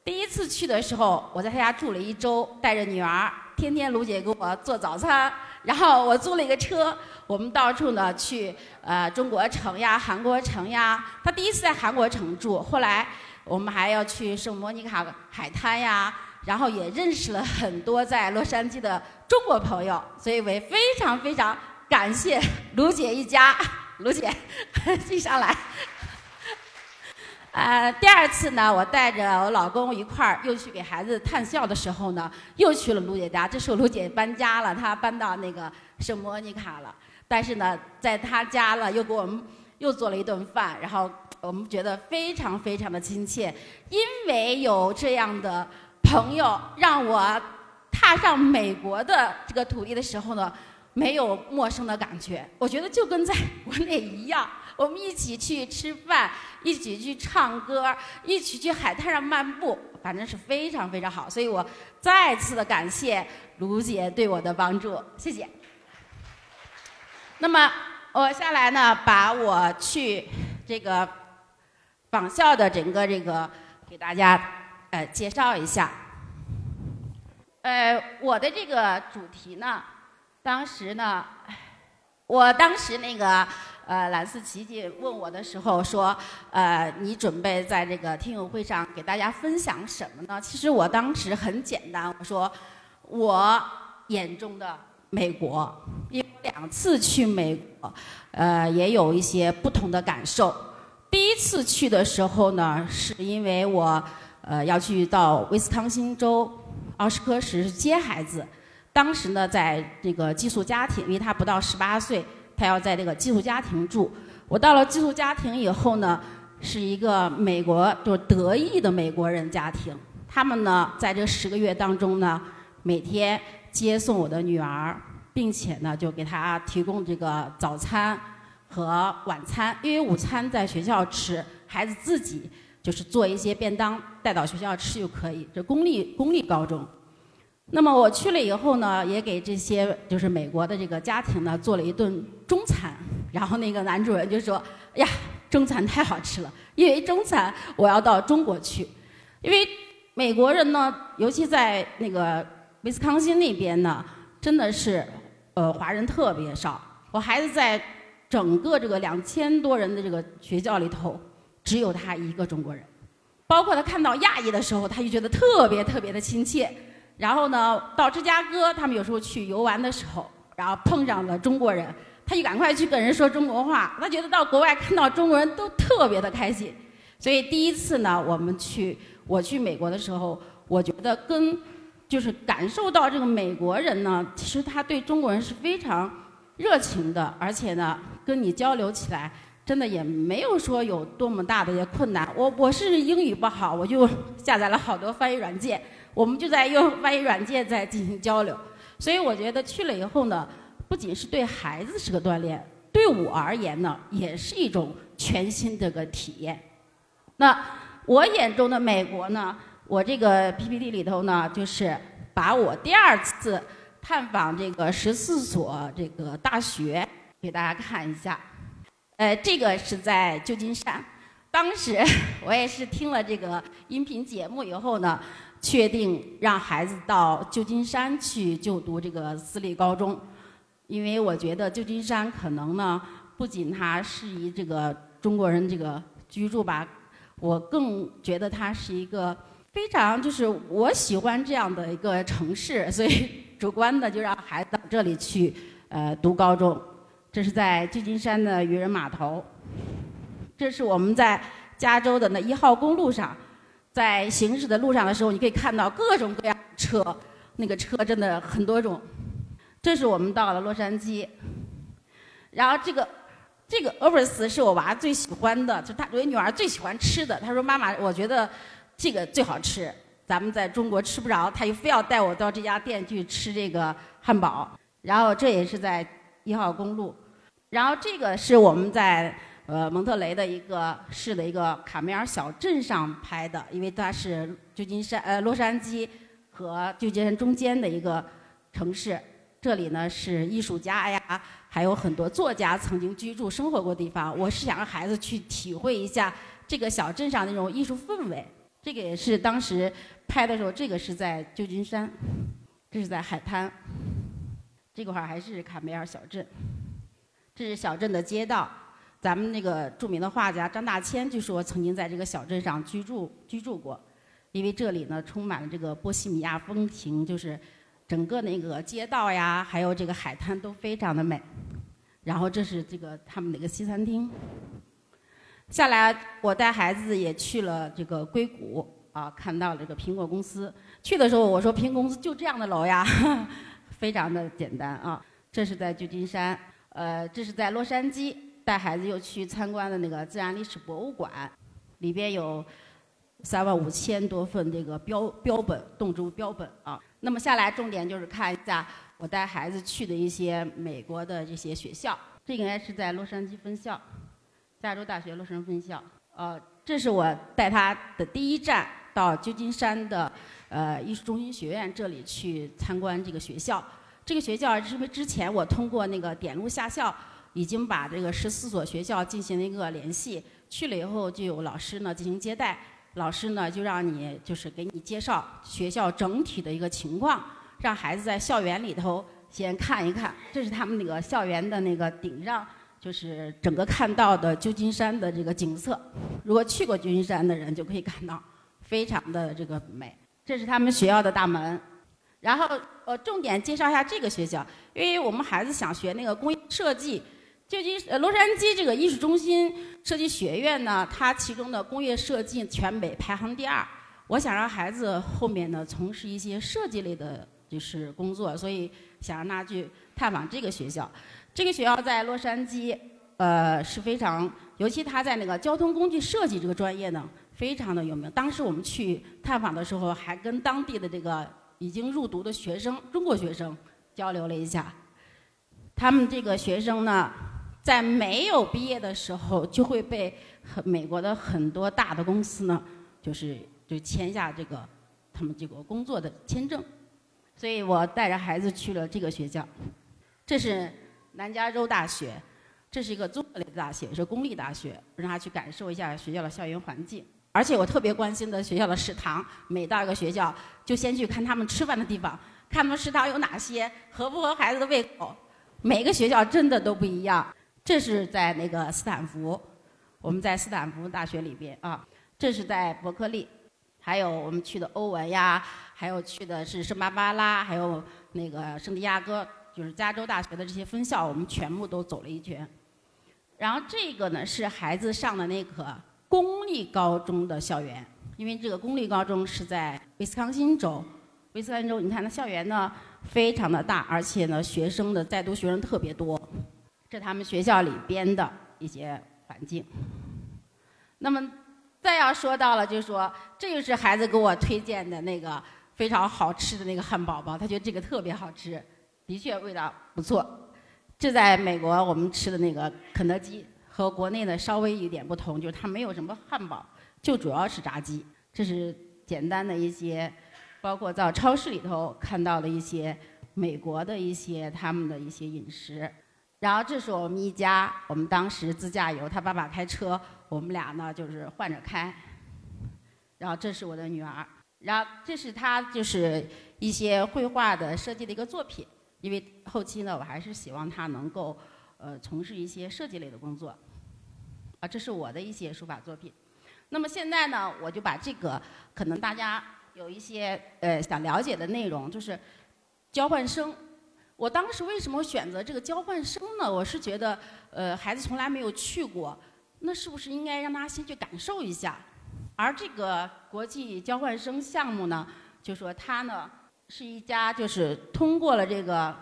S3: 第一次去的时候，我在她家住了一周，带着女儿，天天卢姐给我做早餐，然后我租了一个车，我们到处呢去，呃，中国城呀、韩国城呀。她第一次在韩国城住，后来我们还要去圣莫尼卡海滩呀，然后也认识了很多在洛杉矶的中国朋友，所以我也非常非常感谢卢姐一家，卢姐，记上来。呃，第二次呢，我带着我老公一块儿又去给孩子探校的时候呢，又去了卢姐家。这时候卢姐搬家了，她搬到那个圣莫尼卡了。但是呢，在她家了，又给我们又做了一顿饭，然后我们觉得非常非常的亲切。因为有这样的朋友，让我踏上美国的这个土地的时候呢，没有陌生的感觉。我觉得就跟在国内一样。我们一起去吃饭，一起去唱歌，一起去海滩上漫步，反正是非常非常好。所以我再次的感谢卢姐对我的帮助，谢谢。那么我下来呢，把我去这个访校的整个这个给大家呃介绍一下。呃，我的这个主题呢，当时呢，我当时那个。呃，蓝思琪姐问我的时候说：“呃，你准备在这个听友会上给大家分享什么呢？”其实我当时很简单，我说我眼中的美国，因为两次去美国，呃，也有一些不同的感受。一次去的时候呢，是因为我呃要去到威斯康星州奥什科什接孩子，当时呢在这个寄宿家庭，因为他不到十八岁。他要在这个寄宿家庭住。我到了寄宿家庭以后呢，是一个美国就是德裔的美国人家庭，他们呢在这十个月当中呢，每天接送我的女儿，并且呢就给她提供这个早餐和晚餐，因为午餐在学校吃，孩子自己就是做一些便当带到学校吃就可以。这公立公立高中。那么我去了以后呢，也给这些就是美国的这个家庭呢做了一顿中餐，然后那个男主人就说：“呀，中餐太好吃了，因为中餐我要到中国去，因为美国人呢，尤其在那个威斯康星那边呢，真的是呃华人特别少。我孩子在整个这个两千多人的这个学校里头，只有他一个中国人，包括他看到亚裔的时候，他就觉得特别特别的亲切。”然后呢，到芝加哥，他们有时候去游玩的时候，然后碰上了中国人，他就赶快去跟人说中国话。他觉得到国外看到中国人都特别的开心。所以第一次呢，我们去我去美国的时候，我觉得跟就是感受到这个美国人呢，其实他对中国人是非常热情的，而且呢，跟你交流起来真的也没有说有多么大的一些困难。我我是英语不好，我就下载了好多翻译软件。我们就在用翻译软件在进行交流，所以我觉得去了以后呢，不仅是对孩子是个锻炼，对我而言呢，也是一种全新的个体验。那我眼中的美国呢，我这个 PPT 里头呢，就是把我第二次探访这个十四所这个大学给大家看一下。呃，这个是在旧金山，当时 我也是听了这个音频节目以后呢。确定让孩子到旧金山去就读这个私立高中，因为我觉得旧金山可能呢，不仅它适宜这个中国人这个居住吧，我更觉得它是一个非常就是我喜欢这样的一个城市，所以主观的就让孩子到这里去呃读高中。这是在旧金山的渔人码头，这是我们在加州的那一号公路上。在行驶的路上的时候，你可以看到各种各样的车，那个车真的很多种。这是我们到了洛杉矶，然后这个这个 o v e r s 是我娃最喜欢的，就他我女儿最喜欢吃的。她说：“妈妈，我觉得这个最好吃，咱们在中国吃不着，她就非要带我到这家店去吃这个汉堡。”然后这也是在一号公路，然后这个是我们在。呃，蒙特雷的一个市的一个卡梅尔小镇上拍的，因为它是旧金山呃洛杉矶和旧金山中间的一个城市。这里呢是艺术家呀，还有很多作家曾经居住生活过的地方。我是想让孩子去体会一下这个小镇上那种艺术氛围。这个也是当时拍的时候，这个是在旧金山，这是在海滩，这块儿还是卡梅尔小镇，这是小镇的街道。咱们那个著名的画家张大千就说曾经在这个小镇上居住居住过，因为这里呢充满了这个波西米亚风情，就是整个那个街道呀，还有这个海滩都非常的美。然后这是这个他们那个西餐厅。下来我带孩子也去了这个硅谷啊，看到了这个苹果公司。去的时候我说苹果公司就这样的楼呀，非常的简单啊。这是在旧金山，呃，这是在洛杉矶。带孩子又去参观了那个自然历史博物馆，里边有三万五千多份这个标标本、动植物标本啊。那么下来重点就是看一下我带孩子去的一些美国的这些学校。这应该是在洛杉矶分校，加州大学洛杉矶分校。呃，这是我带他的第一站，到旧金山的呃艺术中心学院这里去参观这个学校。这个学校是因为之前我通过那个点路下校。已经把这个十四所学校进行了一个联系，去了以后就有老师呢进行接待，老师呢就让你就是给你介绍学校整体的一个情况，让孩子在校园里头先看一看，这是他们那个校园的那个顶上，就是整个看到的旧金山的这个景色。如果去过旧金山的人就可以看到，非常的这个美。这是他们学校的大门，然后呃重点介绍一下这个学校，因为我们孩子想学那个工业设计。旧金呃洛杉矶这个艺术中心设计学院呢，它其中的工业设计全美排行第二。我想让孩子后面呢从事一些设计类的就是工作，所以想让他去探访这个学校。这个学校在洛杉矶，呃是非常，尤其他在那个交通工具设计这个专业呢，非常的有名。当时我们去探访的时候，还跟当地的这个已经入读的学生，中国学生交流了一下。他们这个学生呢，在没有毕业的时候，就会被很美国的很多大的公司呢，就是就签下这个他们这个工作的签证。所以我带着孩子去了这个学校，这是南加州大学，这是一个综合类的大学，是公立大学，让他去感受一下学校的校园环境。而且我特别关心的学校的食堂，每到一个学校就先去看他们吃饭的地方，看他们食堂有哪些，合不合孩子的胃口。每个学校真的都不一样。这是在那个斯坦福，我们在斯坦福大学里边啊，这是在伯克利，还有我们去的欧文呀。还有去的是圣巴巴拉，还有那个圣地亚哥，就是加州大学的这些分校，我们全部都走了一圈。然后这个呢是孩子上的那个公立高中的校园，因为这个公立高中是在威斯康星州，威斯康星州，你看那校园呢非常的大，而且呢学生的在读学生特别多，这他们学校里边的一些环境。那么再要说到了，就是说这就是孩子给我推荐的那个。非常好吃的那个汉堡包，他觉得这个特别好吃，的确味道不错。这在美国我们吃的那个肯德基和国内的稍微有点不同，就是它没有什么汉堡，就主要是炸鸡。这是简单的一些，包括在超市里头看到的一些美国的一些他们的一些饮食。然后这是我们一家，我们当时自驾游，他爸爸开车，我们俩呢就是换着开。然后这是我的女儿。然后这是他就是一些绘画的设计的一个作品，因为后期呢，我还是希望他能够呃从事一些设计类的工作。啊，这是我的一些书法作品。那么现在呢，我就把这个可能大家有一些呃想了解的内容，就是交换生。我当时为什么选择这个交换生呢？我是觉得呃孩子从来没有去过，那是不是应该让他先去感受一下？而这个国际交换生项目呢，就说它呢是一家就是通过了这个，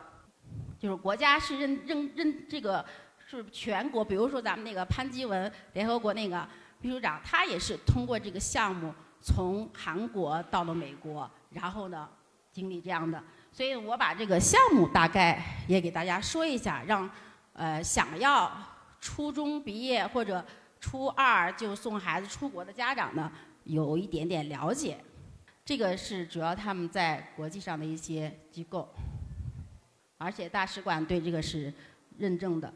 S3: 就是国家是认认认这个是全国，比如说咱们那个潘基文联合国那个秘书长，他也是通过这个项目从韩国到了美国，然后呢经历这样的，所以我把这个项目大概也给大家说一下，让呃想要初中毕业或者。初二就送孩子出国的家长呢，有一点点了解。这个是主要他们在国际上的一些机构，而且大使馆对这个是认证的。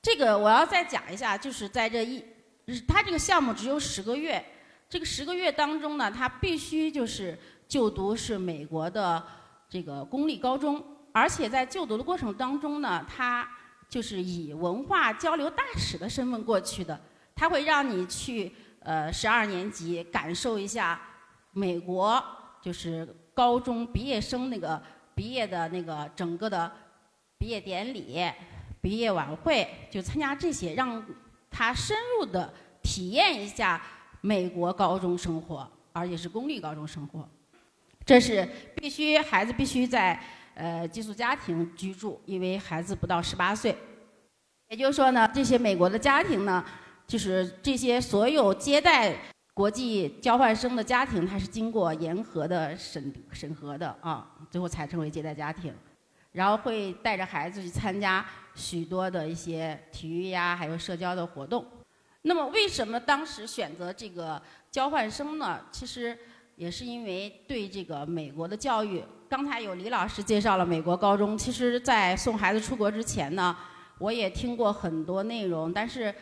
S3: 这个我要再讲一下，就是在这一，他这个项目只有十个月，这个十个月当中呢，他必须就是就读是美国的这个公立高中，而且在就读的过程当中呢，他就是以文化交流大使的身份过去的。他会让你去呃十二年级感受一下美国就是高中毕业生那个毕业的那个整个的毕业典礼、毕业晚会，就参加这些，让他深入的体验一下美国高中生活，而且是公立高中生活。这是必须孩子必须在呃寄宿家庭居住，因为孩子不到十八岁。也就是说呢，这些美国的家庭呢。就是这些所有接待国际交换生的家庭，它是经过严格的审审核的啊，最后才成为接待家庭。然后会带着孩子去参加许多的一些体育呀，还有社交的活动。那么为什么当时选择这个交换生呢？其实也是因为对这个美国的教育。刚才有李老师介绍了美国高中，其实在送孩子出国之前呢，我也听过很多内容，但是。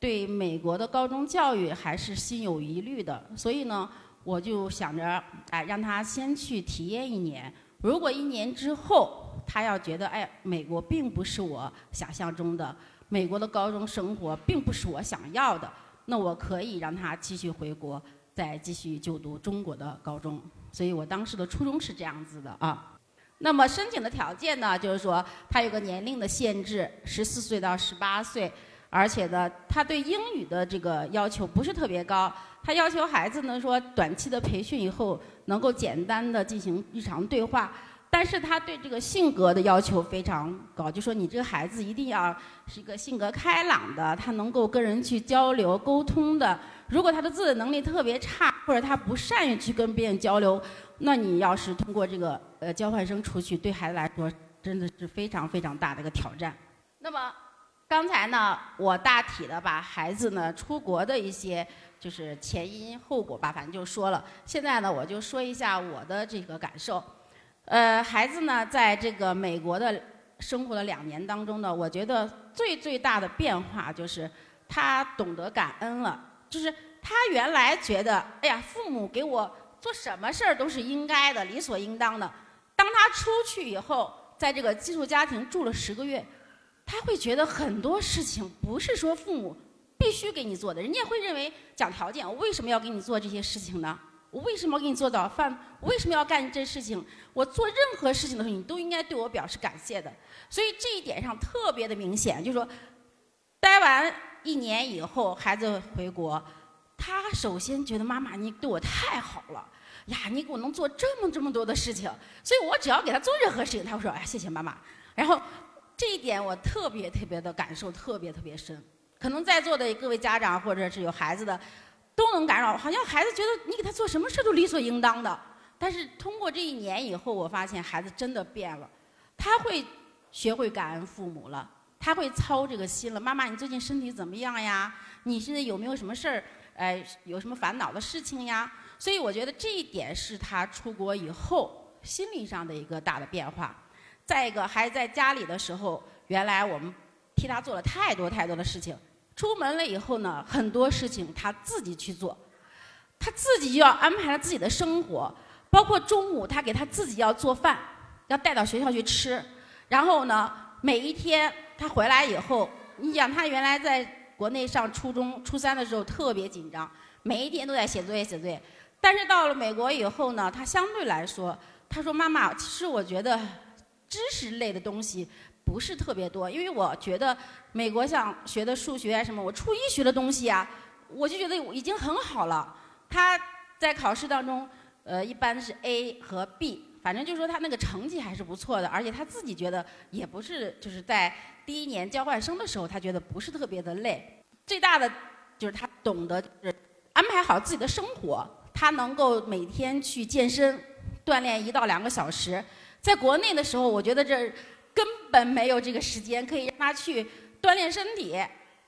S3: 对美国的高中教育还是心有疑虑的，所以呢，我就想着，哎，让他先去体验一年。如果一年之后他要觉得，哎，美国并不是我想象中的，美国的高中生活并不是我想要的，那我可以让他继续回国，再继续就读中国的高中。所以我当时的初衷是这样子的啊。那么申请的条件呢，就是说他有个年龄的限制，十四岁到十八岁。而且呢，他对英语的这个要求不是特别高，他要求孩子呢说短期的培训以后能够简单的进行日常对话，但是他对这个性格的要求非常高，就说你这个孩子一定要是一个性格开朗的，他能够跟人去交流沟通的。如果他的自理能力特别差，或者他不善于去跟别人交流，那你要是通过这个呃交换生出去，对孩子来说真的是非常非常大的一个挑战。那么刚才呢，我大体的把孩子呢出国的一些就是前因后果吧，反正就说了。现在呢，我就说一下我的这个感受。呃，孩子呢在这个美国的生活的两年当中呢，我觉得最最大的变化就是他懂得感恩了。就是他原来觉得，哎呀，父母给我做什么事儿都是应该的、理所应当的。当他出去以后，在这个寄宿家庭住了十个月。他会觉得很多事情不是说父母必须给你做的，人家会认为讲条件，我为什么要给你做这些事情呢？我为什么给你做早饭？我为什么要干这事情？我做任何事情的时候，你都应该对我表示感谢的。所以这一点上特别的明显，就是说，待完一年以后，孩子回国，他首先觉得妈妈你对我太好了呀，你给我能做这么这么多的事情，所以我只要给他做任何事情，他会说哎谢谢妈妈，然后。这一点我特别特别的感受特别特别深，可能在座的各位家长或者是有孩子的，都能感受。好像孩子觉得你给他做什么事都理所应当的，但是通过这一年以后，我发现孩子真的变了，他会学会感恩父母了，他会操这个心了。妈妈，你最近身体怎么样呀？你现在有没有什么事儿？哎，有什么烦恼的事情呀？所以我觉得这一点是他出国以后心理上的一个大的变化。再一个，还在家里的时候，原来我们替他做了太多太多的事情。出门了以后呢，很多事情他自己去做，他自己就要安排了自己的生活，包括中午他给他自己要做饭，要带到学校去吃。然后呢，每一天他回来以后，你想他原来在国内上初中初三的时候特别紧张，每一天都在写作业写作业。但是到了美国以后呢，他相对来说，他说妈妈，其实我觉得。知识类的东西不是特别多，因为我觉得美国像学的数学啊什么，我初一学的东西啊，我就觉得已经很好了。他在考试当中，呃，一般是 A 和 B，反正就是说他那个成绩还是不错的，而且他自己觉得也不是就是在第一年交换生的时候，他觉得不是特别的累。最大的就是他懂得安排好自己的生活，他能够每天去健身，锻炼一到两个小时。在国内的时候，我觉得这根本没有这个时间可以让他去锻炼身体，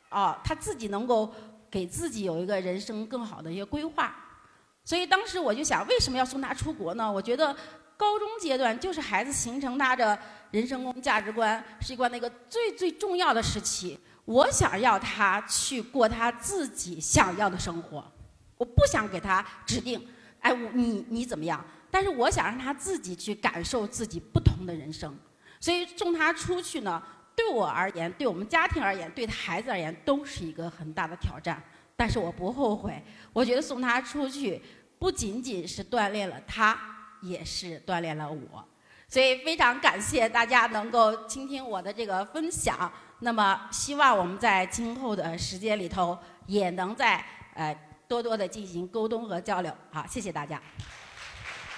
S3: 啊，他自己能够给自己有一个人生更好的一个规划。所以当时我就想，为什么要送他出国呢？我觉得高中阶段就是孩子形成他的人生观、价值观、世界观的一个最最重要的时期。我想要他去过他自己想要的生活，我不想给他指定，哎，你你怎么样？但是我想让他自己去感受自己不同的人生，所以送他出去呢，对我而言，对我们家庭而言，对孩子而言，都是一个很大的挑战。但是我不后悔，我觉得送他出去不仅仅是锻炼了他，也是锻炼了我。所以非常感谢大家能够倾听我的这个分享。那么希望我们在今后的时间里头，也能在呃多多的进行沟通和交流。好，谢谢大家。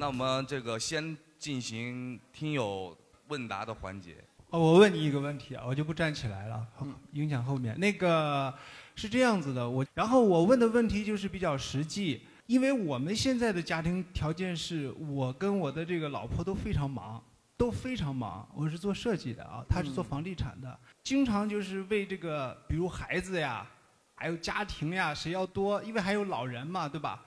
S1: 那我们这个先进行听友问答的环节。
S4: 哦，我问你一个问题啊，我就不站起来了，影响后面。那个是这样子的，我然后我问的问题就是比较实际，因为我们现在的家庭条件是我跟我的这个老婆都非常忙，都非常忙。我是做设计的啊，她是做房地产的，经常就是为这个，比如孩子呀，还有家庭呀，谁要多，因为还有老人嘛，对吧？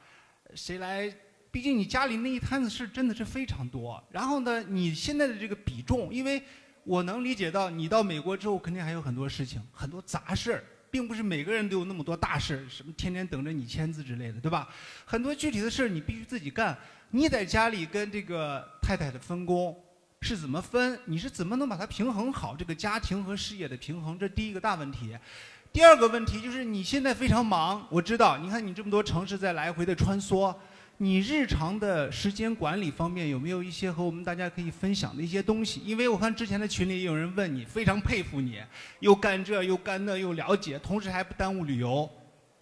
S4: 谁来？毕竟你家里那一摊子事真的是非常多。然后呢，你现在的这个比重，因为。我能理解到，你到美国之后肯定还有很多事情，很多杂事儿，并不是每个人都有那么多大事，什么天天等着你签字之类的，对吧？很多具体的事儿你必须自己干。你在家里跟这个太太的分工是怎么分？你是怎么能把它平衡好这个家庭和事业的平衡？这第一个大问题。第二个问题就是你现在非常忙，我知道，你看你这么多城市在来回的穿梭。你日常的时间管理方面有没有一些和我们大家可以分享的一些东西？因为我看之前的群里有人问你，非常佩服你，又干这又干那又了解，同时还不耽误旅游，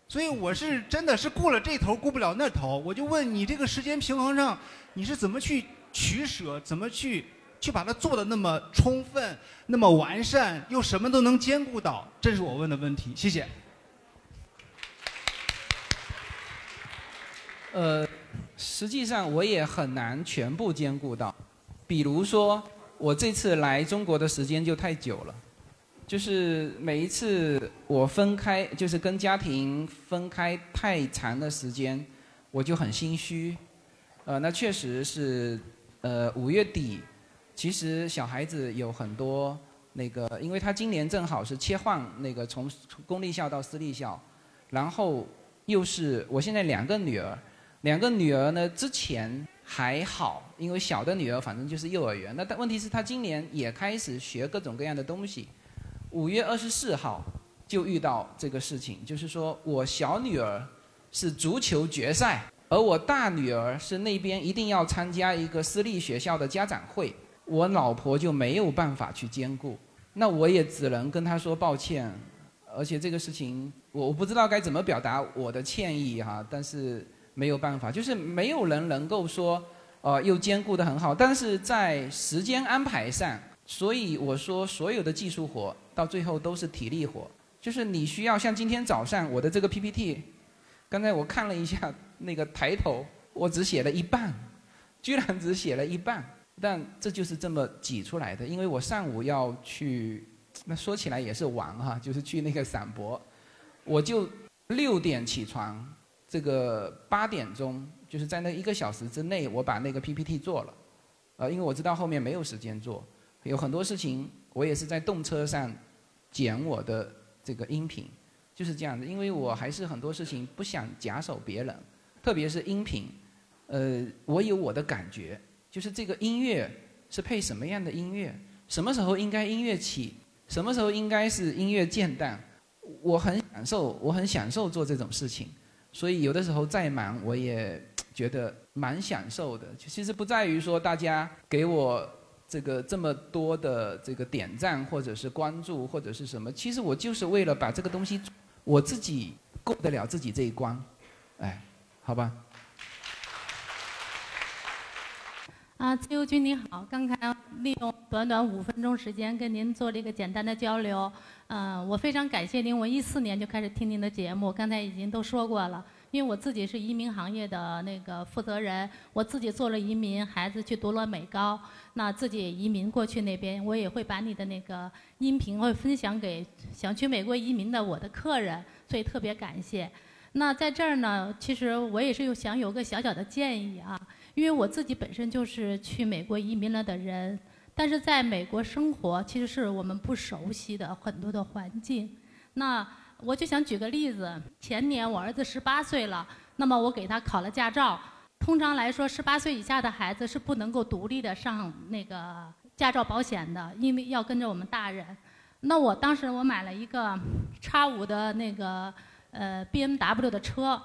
S4: 所以我是 真的是顾了这头顾不了那头。我就问你，这个时间平衡上你是怎么去取舍，怎么去去把它做的那么充分、那么完善，又什么都能兼顾到？这是我问的问题。谢谢。
S5: 呃。实际上我也很难全部兼顾到，比如说我这次来中国的时间就太久了，就是每一次我分开，就是跟家庭分开太长的时间，我就很心虚。呃，那确实是，呃，五月底，其实小孩子有很多那个，因为他今年正好是切换那个从公立校到私立校，然后又是我现在两个女儿。两个女儿呢，之前还好，因为小的女儿反正就是幼儿园。那但问题是她今年也开始学各种各样的东西。五月二十四号就遇到这个事情，就是说我小女儿是足球决赛，而我大女儿是那边一定要参加一个私立学校的家长会，我老婆就没有办法去兼顾。那我也只能跟她说抱歉，而且这个事情我我不知道该怎么表达我的歉意哈，但是。没有办法，就是没有人能够说，呃，又兼顾的很好。但是在时间安排上，所以我说所有的技术活到最后都是体力活。就是你需要像今天早上我的这个 PPT，刚才我看了一下那个抬头，我只写了一半，居然只写了一半。但这就是这么挤出来的，因为我上午要去，那说起来也是玩哈，就是去那个散博，我就六点起床。这个八点钟就是在那一个小时之内，我把那个 PPT 做了，呃，因为我知道后面没有时间做，有很多事情我也是在动车上剪我的这个音频，就是这样的，因为我还是很多事情不想假手别人，特别是音频，呃，我有我的感觉，就是这个音乐是配什么样的音乐，什么时候应该音乐起，什么时候应该是音乐渐淡，我很享受，我很享受做这种事情。所以有的时候再忙，我也 觉得蛮享受的。其实不在于说大家给我这个这么多的这个点赞，或者是关注，或者是什么。其实我就是为了把这个东西，我自己过得了自己这一关。哎，好吧。
S6: 啊，自由军你好，刚才利用短短五分钟时间跟您做了一个简单的交流。嗯，我非常感谢您。我一四年就开始听您的节目，刚才已经都说过了。因为我自己是移民行业的那个负责人，我自己做了移民，孩子去读了美高，那自己移民过去那边，我也会把你的那个音频会分享给想去美国移民的我的客人，所以特别感谢。那在这儿呢，其实我也是有想有个小小的建议啊，因为我自己本身就是去美国移民了的人。但是在美国生活，其实是我们不熟悉的很多的环境。那我就想举个例子，前年我儿子十八岁了，那么我给他考了驾照。通常来说，十八岁以下的孩子是不能够独立的上那个驾照保险的，因为要跟着我们大人。那我当时我买了一个叉五的那个呃 B M W 的车。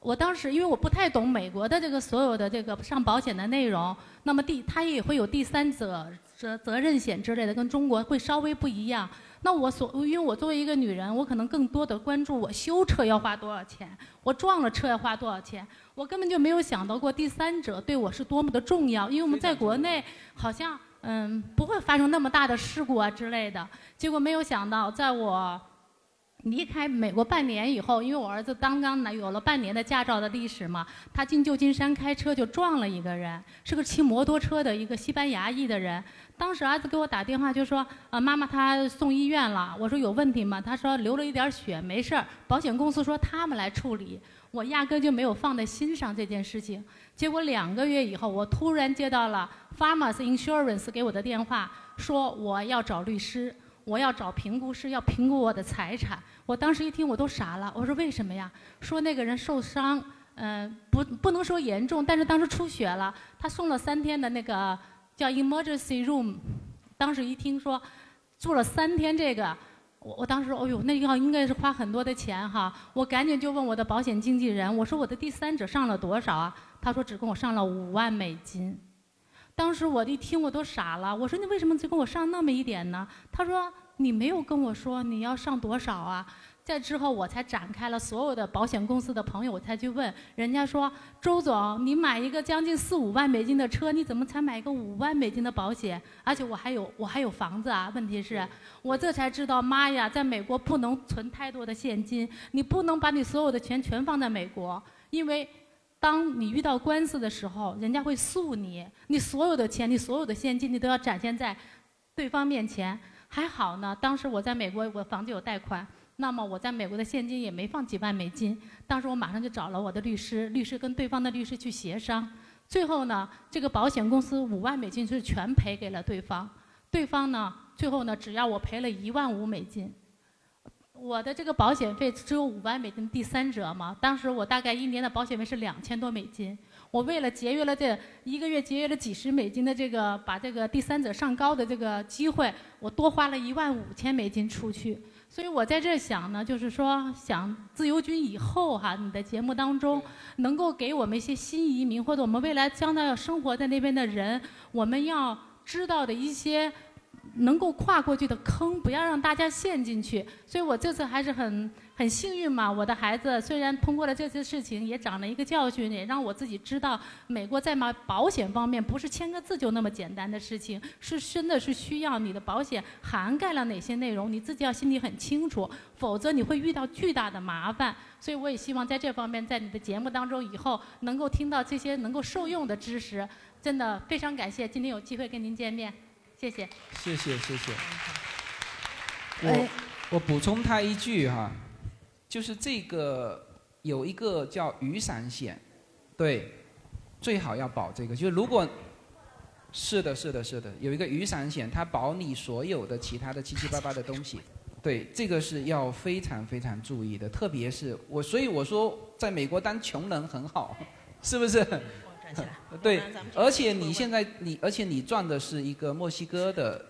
S6: 我当时因为我不太懂美国的这个所有的这个上保险的内容，那么第他也会有第三者。责责任险之类的跟中国会稍微不一样。那我所因为我作为一个女人，我可能更多的关注我修车要花多少钱，我撞了车要花多少钱。我根本就没有想到过第三者对我是多么的重要。因为我们在国内好像嗯，不会发生那么大的事故啊之类的。结果没有想到，在我离开美国半年以后，因为我儿子刚刚呢有了半年的驾照的历史嘛，他进旧金山开车就撞了一个人，是个骑摩托车的一个西班牙裔的人。当时儿子给我打电话就说：“啊，妈妈，他送医院了。”我说：“有问题吗？”他说：“流了一点血，没事儿。”保险公司说他们来处理，我压根就没有放在心上这件事情。结果两个月以后，我突然接到了 Farmers Insurance 给我的电话，说我要找律师。我要找评估师，要评估我的财产。我当时一听，我都傻了。我说为什么呀？说那个人受伤，嗯，不不能说严重，但是当时出血了。他送了三天的那个叫 emergency room。当时一听说住了三天这个，我我当时，哎呦，那要应该是花很多的钱哈。我赶紧就问我的保险经纪人，我说我的第三者上了多少啊？他说只跟我上了五万美金。当时我一听我都傻了，我说你为什么只跟我上那么一点呢？他说你没有跟我说你要上多少啊？在之后我才展开了所有的保险公司的朋友，我才去问人家说周总，你买一个将近四五万美金的车，你怎么才买一个五万美金的保险？而且我还有我还有房子啊！问题是，我这才知道妈呀，在美国不能存太多的现金，你不能把你所有的钱全放在美国，因为。当你遇到官司的时候，人家会诉你，你所有的钱，你所有的现金，你都要展现在对方面前。还好呢，当时我在美国，我房子有贷款，那么我在美国的现金也没放几万美金。当时我马上就找了我的律师，律师跟对方的律师去协商，最后呢，这个保险公司五万美金是全赔给了对方，对方呢，最后呢，只要我赔了一万五美金。我的这个保险费只有五万美金，第三者嘛。当时我大概一年的保险费是两千多美金。我为了节约了这一个月节约了几十美金的这个把这个第三者上高的这个机会，我多花了一万五千美金出去。所以我在这想呢，就是说想自由军以后哈，你的节目当中能够给我们一些新移民或者我们未来将来要生活在那边的人，我们要知道的一些。能够跨过去的坑，不要让大家陷进去。所以我这次还是很很幸运嘛。我的孩子虽然通过了这次事情，也长了一个教训，也让我自己知道，美国在买保险方面不是签个字就那么简单的事情，是真的是需要你的保险涵盖了哪些内容，你自己要心里很清楚，否则你会遇到巨大的麻烦。所以我也希望在这方面，在你的节目当中以后能够听到这些能够受用的知识。真的非常感谢今天有机会跟您见面。谢谢，
S5: 谢谢谢谢。我我补充他一句哈，就是这个有一个叫雨伞险，对，最好要保这个。就是如果是的是的是的，有一个雨伞险，它保你所有的其他的七七八八的东西，对，这个是要非常非常注意的。特别是我，所以我说在美国当穷人很好，是不是？对，而且你现在你，而且你赚的是一个墨西哥的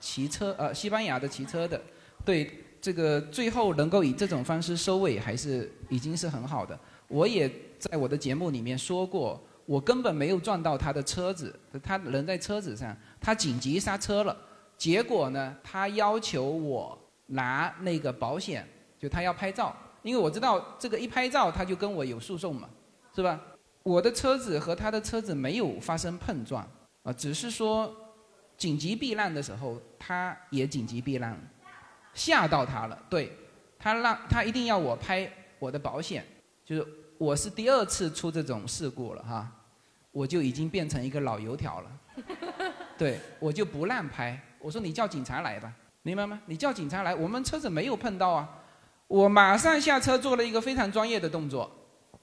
S5: 骑车，呃，西班牙的骑车的，对，这个最后能够以这种方式收尾，还是已经是很好的。我也在我的节目里面说过，我根本没有撞到他的车子，他人在车子上，他紧急刹车了，结果呢，他要求我拿那个保险，就他要拍照，因为我知道这个一拍照他就跟我有诉讼嘛，是吧？我的车子和他的车子没有发生碰撞，啊，只是说紧急避难的时候，他也紧急避难，吓到他了。对，他让他一定要我拍我的保险，就是我是第二次出这种事故了哈，我就已经变成一个老油条了。对，我就不让拍，我说你叫警察来吧，明白吗？你叫警察来，我们车子没有碰到啊，我马上下车做了一个非常专业的动作。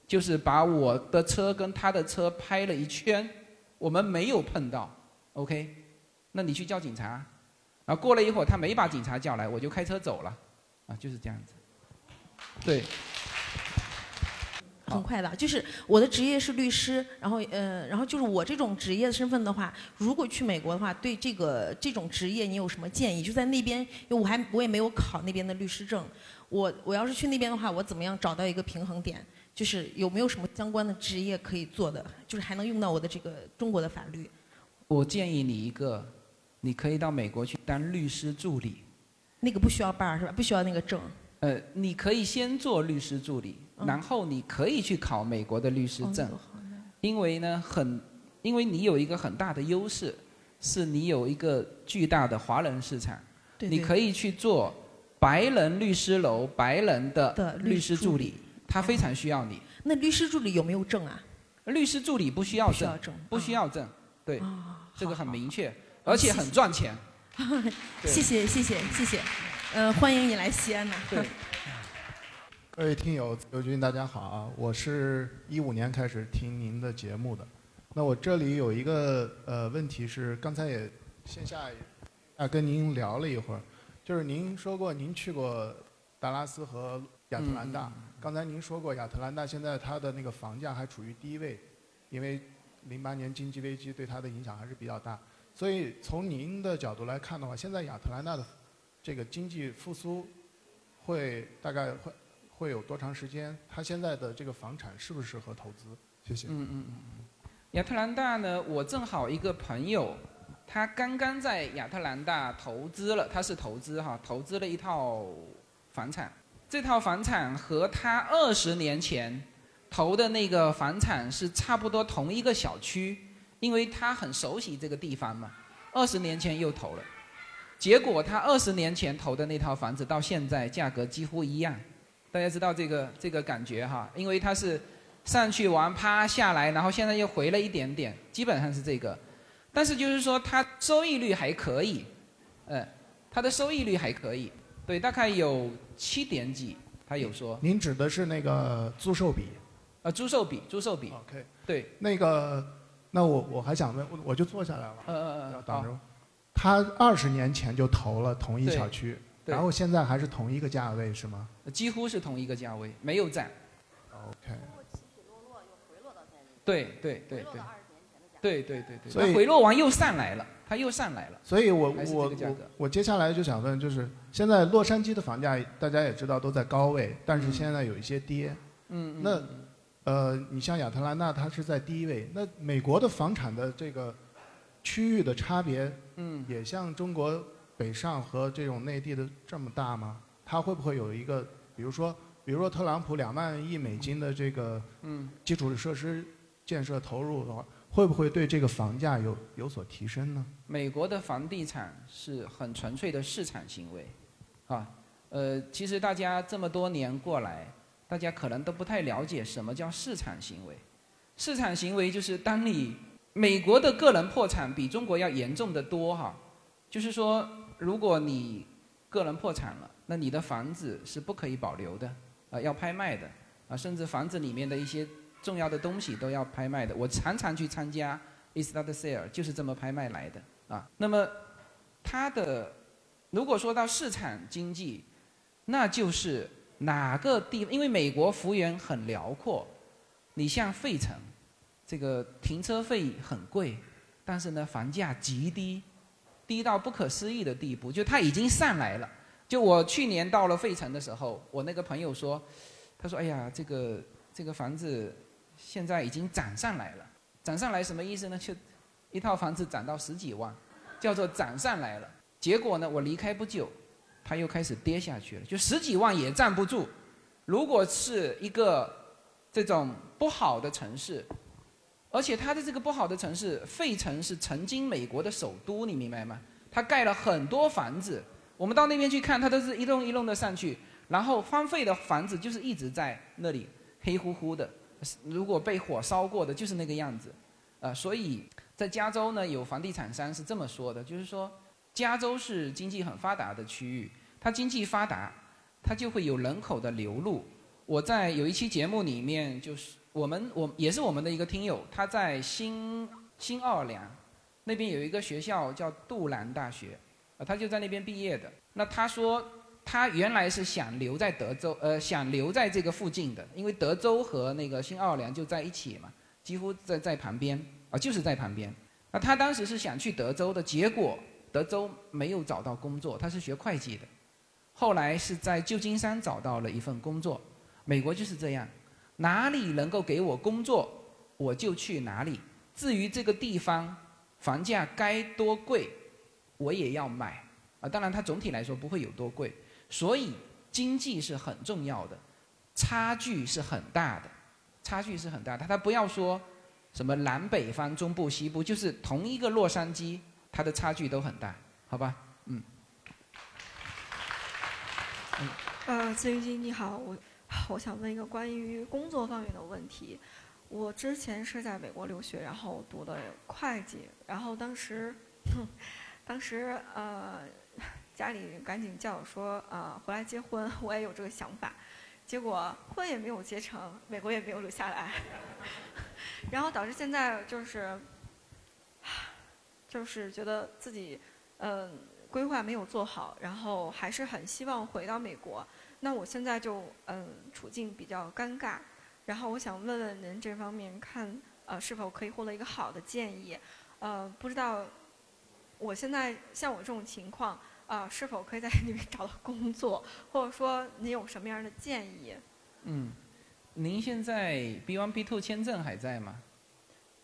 S5: 就是把我的车跟他的车拍了一圈，我们没有碰到，OK，那你去叫警察，啊过了一会儿他没把警察叫来，我就开车走了，啊，就是这样子，对，
S7: 很快的，就是我的职业是律师，然后呃，然后就是我这种职业身份的话，如果去美国的话，对这个这种职业你有什么建议？就在那边，因为我还我也没有考那边的律师证，我我要是去那边的话，我怎么样找到一个平衡点？就是有没有什么相关的职业可以做的，就是还能用到我的这个中国的法律。
S5: 我建议你一个，你可以到美国去当律师助理。
S7: 那个不需要办是吧？不需要那个证。
S5: 呃，你可以先做律师助理，然后你可以去考美国的律师证。因为呢，很，因为你有一个很大的优势，是你有一个巨大的华人市场，
S7: 对对
S5: 你可以去做白人律师楼白人的
S7: 的
S5: 律师助理，他非常需要你。
S7: 那律师助理有没有证啊？
S5: 律师助理不需要证
S7: 不需要，证，
S5: 不需要证，对，
S7: 啊，
S5: 这个很明确，而且很赚钱。
S7: 谢谢谢谢谢谢，呃，欢迎你来西安呐。
S5: 对，
S8: 各位听友，自由军大家好啊！我是一五年开始听您的节目的。那我这里有一个呃问题是，刚才也线下啊跟您聊了一会儿，就是您说过您去过达拉斯和亚特兰大。刚才您说过亚特兰大现在它的那个房价还处于低位，因为零八年经济危机对它的影响还是比较大。所以从您的角度来看的话，现在亚特兰大的这个经济复苏会大概会会有多长时间？它现在的这个房产适不适合投资？谢谢。
S5: 嗯嗯嗯嗯。亚特兰大呢，我正好一个朋友，他刚刚在亚特兰大投资了，他是投资哈，投资了一套房产。这套房产和他二十年前投的那个房产是差不多同一个小区，因为他很熟悉这个地方嘛。二十年前又投了，结果他二十年前投的那套房子到现在价格几乎一样。大家知道这个这个感觉哈，因为它是上去完趴下来，然后现在又回了一点点，基本上是这个。但是就是说它收益率还可以，呃，它的收益率还可以，对，大概有七点几，他有说，
S8: 您指的是那个租售比？
S5: 呃，租售比，租售比
S8: ，？OK，
S5: 对，
S8: 那个，那我我还想问，我我就坐下来了，
S5: 呃呃呃，好，
S8: 要挡着。他二十年前就投了同一小区，然后现在还是同一个价位是吗？
S5: 几乎是同一个价位，没有涨
S8: ，？OK，
S5: 对对对对，对对对对，
S8: 所以
S5: 它回落完又上来了，它又上来了，
S8: 所以我我我我接下来就想问，就是现在洛杉矶的房价大家也知道都在高位，但是现在有一些跌。
S5: 嗯，嗯
S8: 那
S5: 嗯
S8: 呃，你像亚特兰大，它是在低位。那美国的房产的这个区域的差别，
S5: 嗯，
S8: 也像中国北上和这种内地的这么大吗？它会不会有一个，比如说，比如说特朗普两万亿美金的这个
S5: 嗯。
S8: 基础设施建设投入的话，会不会对这个房价有有所提升呢？
S5: 美国的房地产是很纯粹的市场行为，啊，呃，其实大家这么多年过来，大家可能都不太了解什么叫市场行为。市场行为就是当你美国的个人破产比中国要严重的多哈，就是说，如果你个人破产了，那你的房子是不可以保留的，啊，要拍卖的，啊，甚至房子里面的一些重要的东西都要拍卖的。我常常去参加 estate sale，就是这么拍卖来的啊。那么它的如果说到市场经济，那就是哪个地，因为美国幅员很辽阔，你像费城，这个停车费很贵，但是呢房价极低，低到不可思议的地步，就它已经上来了。就我去年到了费城的时候，我那个朋友说，他说：“哎呀，这个这个房子现在已经涨上来了。涨上来什么意思呢？就一套房子涨到十几万，叫做涨上来了。结果呢，我离开不久，它又开始跌下去了，就十几万也站不住。如果是一个这种不好的城市，而且它的这个不好的城市，费城是曾经美国的首都，你明白吗？它盖了很多房子，我们到那边去看，它都是一栋一栋的上去，然后荒废的房子就是一直在那里黑乎乎的，如果被火烧过的就是那个样子，呃、所以在加州呢，有房地产商是这么说的，就是说加州是经济很发达的区域，它经济发达，它就会有人口的流入。我在有一期节目里面，就是我们我也是我们的一个听友，他在新新奥尔良那边有一个学校叫杜兰大学，啊，他就在那边毕业的。那他说他原来是想留在德州，呃，想留在这个附近的，因为德州和那个新奥尔良就在一起嘛，几乎在在旁边啊，就是在旁边。那他当时是想去德州的，结果德州没有找到工作，他是学会计的，后来是在旧金山找到了一份工作。美国就是这样，哪里能够给我工作，我就去哪里。至于这个地方房价该多贵，我也要买啊。当然，它总体来说不会有多贵，所以经济是很重要的，差距是很大的，差距是很大的。他不要说什么南北方、中部、西部，就是同一个洛杉矶，它的差距都很大，好吧？嗯。
S9: 呃，自云君你好，我我想问一个关于工作方面的问题。我之前是在美国留学，然后读的会计，然后当时，当时呃，家里赶紧叫我说啊，回来结婚，我也有这个想法，结果婚也没有结成，美国也没有留下来，然后导致现在就是，就是觉得自己嗯规划没有做好，然后还是很希望回到美国。那我现在就嗯处境比较尴尬。然后我想问问您这方面看呃是否可以获得一个好的建议，呃不知道我现在像我这种情况啊是否可以在里面找到工作，或者说您有什么样的建议？
S5: 嗯，您现在 B one B two 签证还在吗？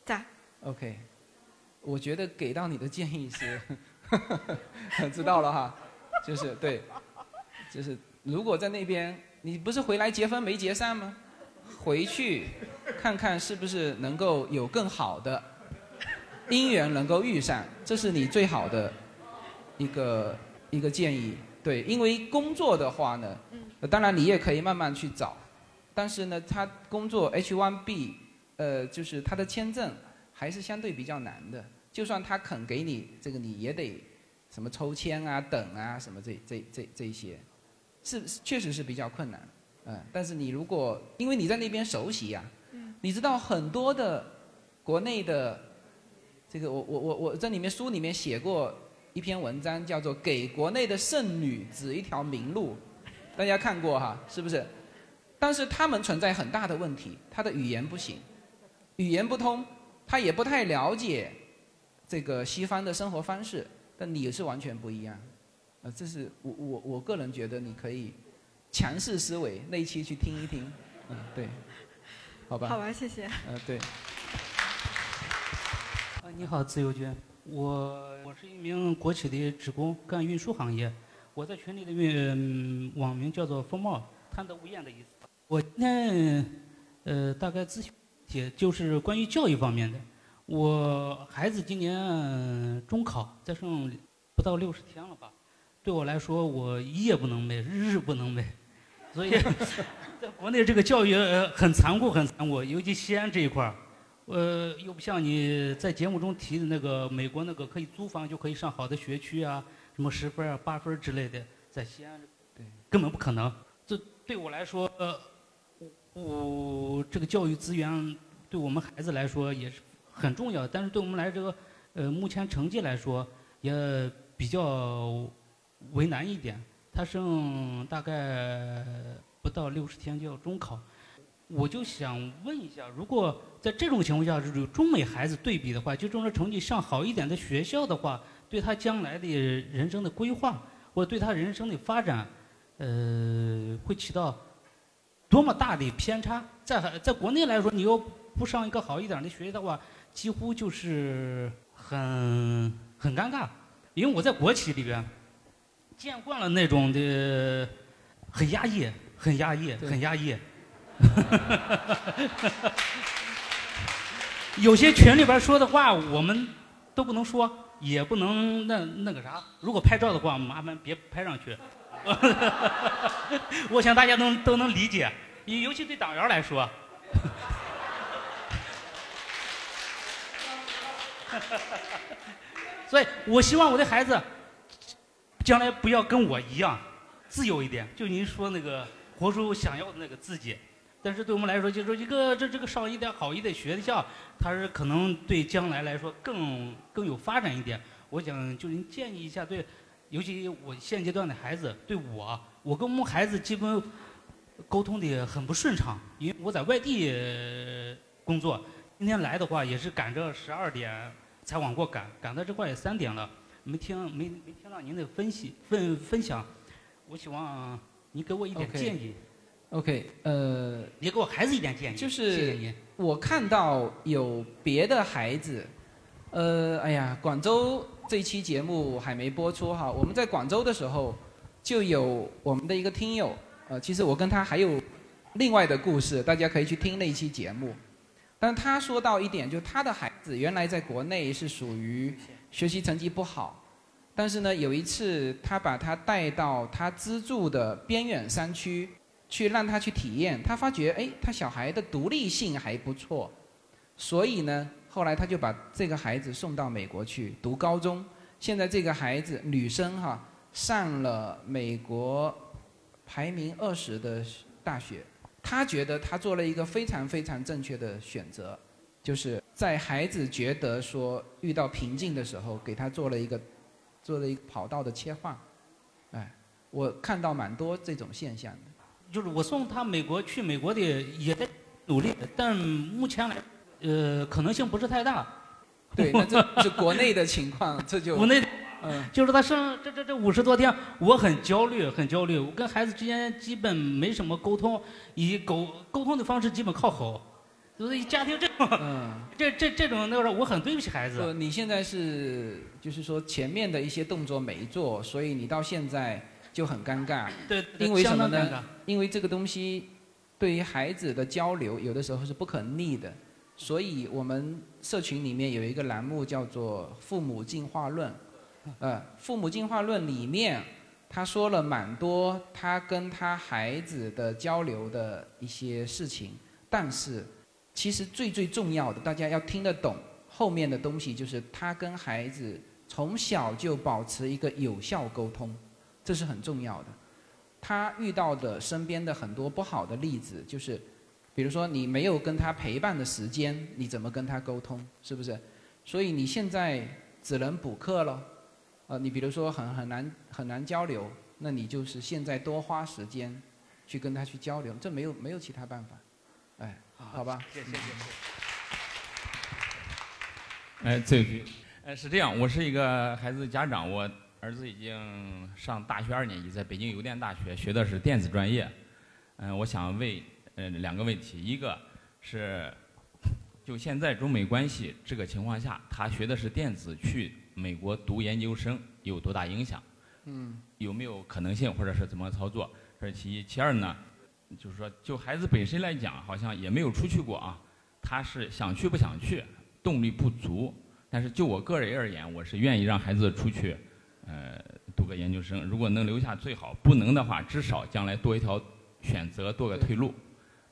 S9: 在。
S5: OK，我觉得给到你的建议是，知道了哈，就是对，就是如果在那边你不是回来结婚没结散吗？回去看看是不是能够有更好的姻缘能够遇上，这是你最好的一个一个建议。对，因为工作的话呢，当然你也可以慢慢去找，但是呢，他工作 H1B，呃，就是他的签证还是相对比较难的。就算他肯给你这个，你也得什么抽签啊、等啊什么这这这这些，是确实是比较困难。嗯，但是你如果因为你在那边熟悉呀，你知道很多的国内的这个，我我我我在里面书里面写过一篇文章，叫做《给国内的剩女指一条明路》，大家看过哈，是不是？但是他们存在很大的问题，他的语言不行，语言不通，他也不太了解这个西方的生活方式，但你是完全不一样，呃，这是我我我个人觉得你可以。强势思维那一期去听一听，嗯，对，好吧。
S9: 好吧，谢谢。
S5: 呃，对。
S10: 啊，你好，自由军，我我是一名国企的职工，干运输行业。我在群里的运网名叫做“风貌”，贪得无厌的意思。我今天呃，大概咨询些就是关于教育方面的。我孩子今年中考，再剩不到六十天了吧？对我来说，我夜不能寐，日日不能寐。所以，在国内这个教育很残酷，很残酷，尤其西安这一块儿，呃，又不像你在节目中提的那个美国那个可以租房就可以上好的学区啊，什么十分啊、八分之类的，在西安，对，根本不可能。这对我来说，我这个教育资源对我们孩子来说也是很重要，但是对我们来这个，呃，目前成绩来说也比较为难一点。他剩大概不到六十天就要中考，我就想问一下，如果在这种情况下，就是中美孩子对比的话，就这种成绩上好一点的学校的话，对他将来的人生的规划，或者对他人生的发展，呃，会起到多么大的偏差？在在国内来说，你又不上一个好一点的学校的话，几乎就是很很尴尬，因为我在国企里边。见惯了那种的，很压抑，很压抑，很压抑。有些群里边说的话，我们都不能说，也不能那那个啥。如果拍照的话，麻烦别拍上去。我想大家都都能理解，尤其对党员来说。所以我希望我的孩子。将来不要跟我一样，自由一点。就您说那个活出想要的那个自己。但是对我们来说，就是说一个这这个上一点好一点学校，它是可能对将来来说更更有发展一点。我想就您建议一下，对，尤其我现阶段的孩子，对我，我跟我们孩子基本沟通的很不顺畅，因为我在外地工作，今天来的话也是赶着十二点才往过赶，赶到这块也三点了。没听没没听到您的分析分分享，我希望您给我一点建议。
S5: OK，呃，
S10: 你给我孩子一点建议。
S5: 就是我看到有别的孩子，呃，哎呀，广州这期节目还没播出哈。我们在广州的时候，就有我们的一个听友，呃，其实我跟他还有另外的故事，大家可以去听那期节目。但他说到一点，就他的孩子原来在国内是属于。学习成绩不好。但是呢，有一次他把他带到他资助的边远山区，去让他去体验，他发觉哎，他小孩的独立性还不错，所以呢，后来他就把这个孩子送到美国去读高中。现在这个孩子女生哈上了美国排名二十的大学，他觉得他做了一个非常非常正确的选择，就是在孩子觉得说遇到瓶颈的时候，给他做了一个。做了一个跑道的切换，哎，我看到蛮多这种现象的。
S10: 就是我送他美国去美国的也在努力，但目前来，呃，可能性不是太大。
S5: 对，那这是国内的情况，这就
S10: 国内，嗯，就是他生这这这五十多天，我很焦虑，很焦虑。我跟孩子之间基本没什么沟通，以沟沟通的方式基本靠吼。就是家庭这种，这这这种那个，我很对不起孩子。
S5: 你现在是就是说前面的一些动作没做，所以你到现在就很尴尬。
S10: 对，
S5: 因为什么呢？因为这个东西对于孩子的交流，有的时候是不可逆的。所以我们社群里面有一个栏目叫做“父母进化论”。呃，“父母进化论”里面他说了蛮多他跟他孩子的交流的一些事情，但是。其实最最重要的，大家要听得懂后面的东西，就是他跟孩子从小就保持一个有效沟通，这是很重要的。他遇到的身边的很多不好的例子，就是比如说你没有跟他陪伴的时间，你怎么跟他沟通？是不是？所以你现在只能补课了。呃，你比如说很很难很难交流，那你就是现在多花时间去跟他去交流，这没有没有其他办法。哎。好吧，谢谢谢谢。
S11: 哎，这句，哎是这样，我是一个孩子的家长，我儿子已经上大学二年级，在北京邮电大学学的是电子专业。嗯，我想问，呃，两个问题，一个是，就现在中美关系这个情况下，他学的是电子，去美国读研究生有多大影响？
S5: 嗯。
S11: 有没有可能性，或者是怎么操作？这是其一，其二呢？就是说，就孩子本身来讲，好像也没有出去过啊。他是想去不想去，动力不足。但是就我个人而言，我是愿意让孩子出去，呃，读个研究生。如果能留下最好，不能的话，至少将来多一条选择，多个退路。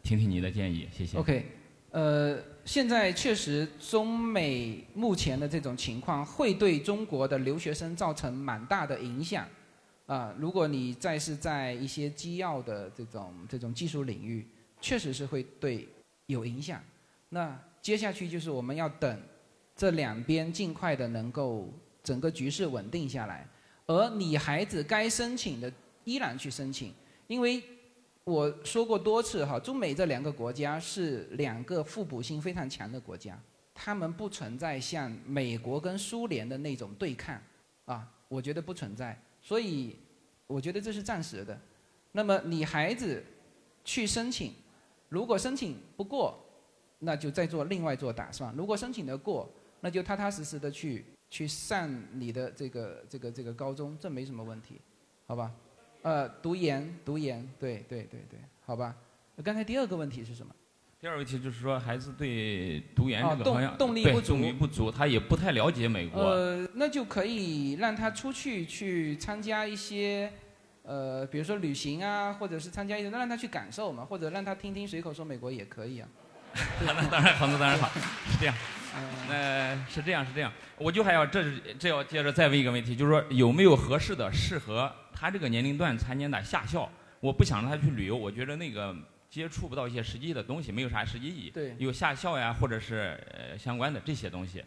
S11: 听听你的建议，谢谢。
S5: OK，呃，现在确实中美目前的这种情况，会对中国的留学生造成蛮大的影响。啊，如果你再是在一些机要的这种这种技术领域，确实是会对有影响。那接下去就是我们要等这两边尽快的能够整个局势稳定下来，而你孩子该申请的依然去申请，因为我说过多次哈，中美这两个国家是两个互补性非常强的国家，他们不存在像美国跟苏联的那种对抗，啊，我觉得不存在。所以，我觉得这是暂时的。那么你孩子去申请，如果申请不过，那就再做另外做打算。如果申请的过，那就踏踏实实的去去上你的这个这个这个高中，这没什么问题，好吧？呃，读研读研，对对对对，好吧？刚才第二个问题是什么？
S11: 第二个问题就是说，孩子对读研这
S5: 个
S11: 好像
S5: 动力不足，
S11: 动力不足，他也不太了解美国。
S5: 呃，那就可以让他出去去参加一些，呃，比如说旅行啊，或者是参加一些，那让他去感受嘛，或者让他听听随口说美国也可以啊。
S11: 那当然好，那当然好，是这样。呃，是这样，是这样。我就还要这这要接着再问一个问题，就是说有没有合适的适合他这个年龄段参加的夏校？我不想让他去旅游，我觉得那个。接触不到一些实际的东西，没有啥实际意义。
S5: 对，
S11: 有下校呀，或者是呃相关的这些东西。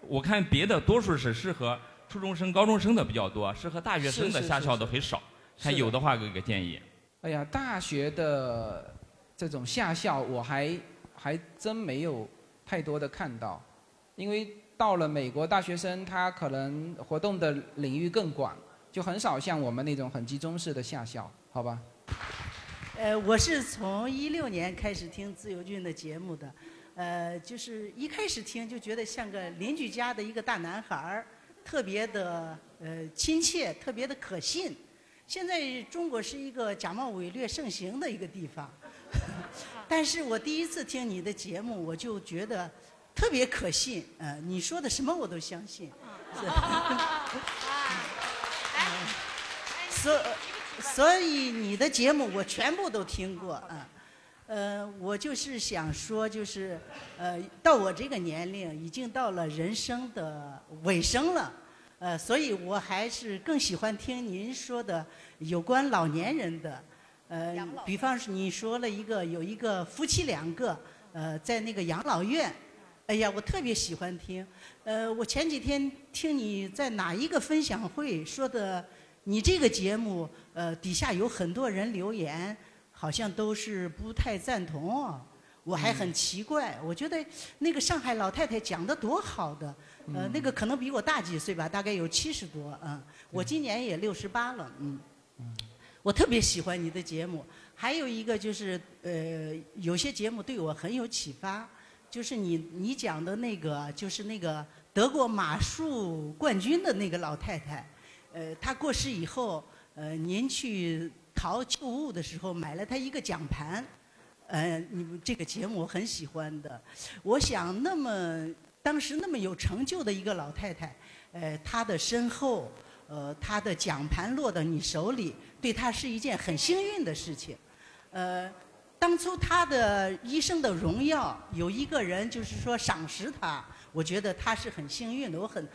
S11: 我看别的多数是适合初中生、高中生的比较多，适合大学生的下校都很少。看有的话给个建议。
S5: 哎呀，大学的这种下校，我还还真没有太多的看到，因为到了美国，大学生他可能活动的领域更广，就很少像我们那种很集中式的下校，好吧？
S12: 呃，我是从一六年开始听自由军的节目的，呃，就是一开始听就觉得像个邻居家的一个大男孩儿，特别的呃亲切，特别的可信。现在中国是一个假冒伪劣盛行的一个地方，但是我第一次听你的节目，我就觉得特别可信，呃，你说的什么我都相信。是 所所以你的节目我全部都听过啊。呃，我就是想说，就是呃，到我这个年龄，已经到了人生的尾声了，呃，所以我还是更喜欢听您说的有关老年人的，呃，比方说你说了一个有一个夫妻两个，呃，在那个养老院，哎呀，我特别喜欢听，呃，我前几天听你在哪一个分享会说的，你这个节目，呃，底下有很多人留言。好像都是不太赞同哦，我还很奇怪。我觉得那个上海老太太讲的多好的，呃，那个可能比我大几岁吧，大概有七十多，嗯，我今年也六十八了，嗯，我特别喜欢你的节目。还有一个就是，呃，有些节目对我很有启发，就是你你讲的那个，就是那个得过马术冠军的那个老太太，呃，她过世以后，呃，您去。淘旧物的时候买了她一个奖盘，呃，你们这个节目我很喜欢的。我想那么当时那么有成就的一个老太太，呃，她的身后，呃，他的奖盘落到你手里，对他是一件很幸运的事情。呃，当初他的一生的荣耀，有一个人就是说赏识他，我觉得他是很幸运的。我很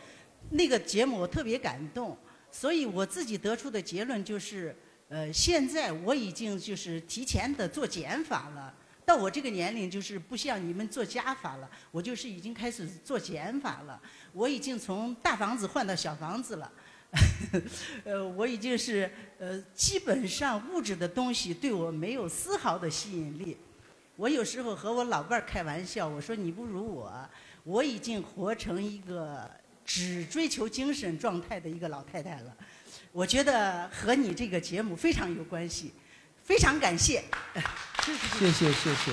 S12: 那个节目我特别感动，所以我自己得出的结论就是。呃，现在我已经就是提前的做减法了。到我这个年龄，就是不像你们做加法了，我就是已经开始做减法了。我已经从大房子换到小房子了。呃，我已经是呃，基本上物质的东西对我没有丝毫的吸引力。我有时候和我老伴儿开玩笑，我说你不如我，我已经活成一个只追求精神状态的一个老太太了。我觉得和你这个节目非常有关系，非常感谢。
S13: 谢谢谢谢。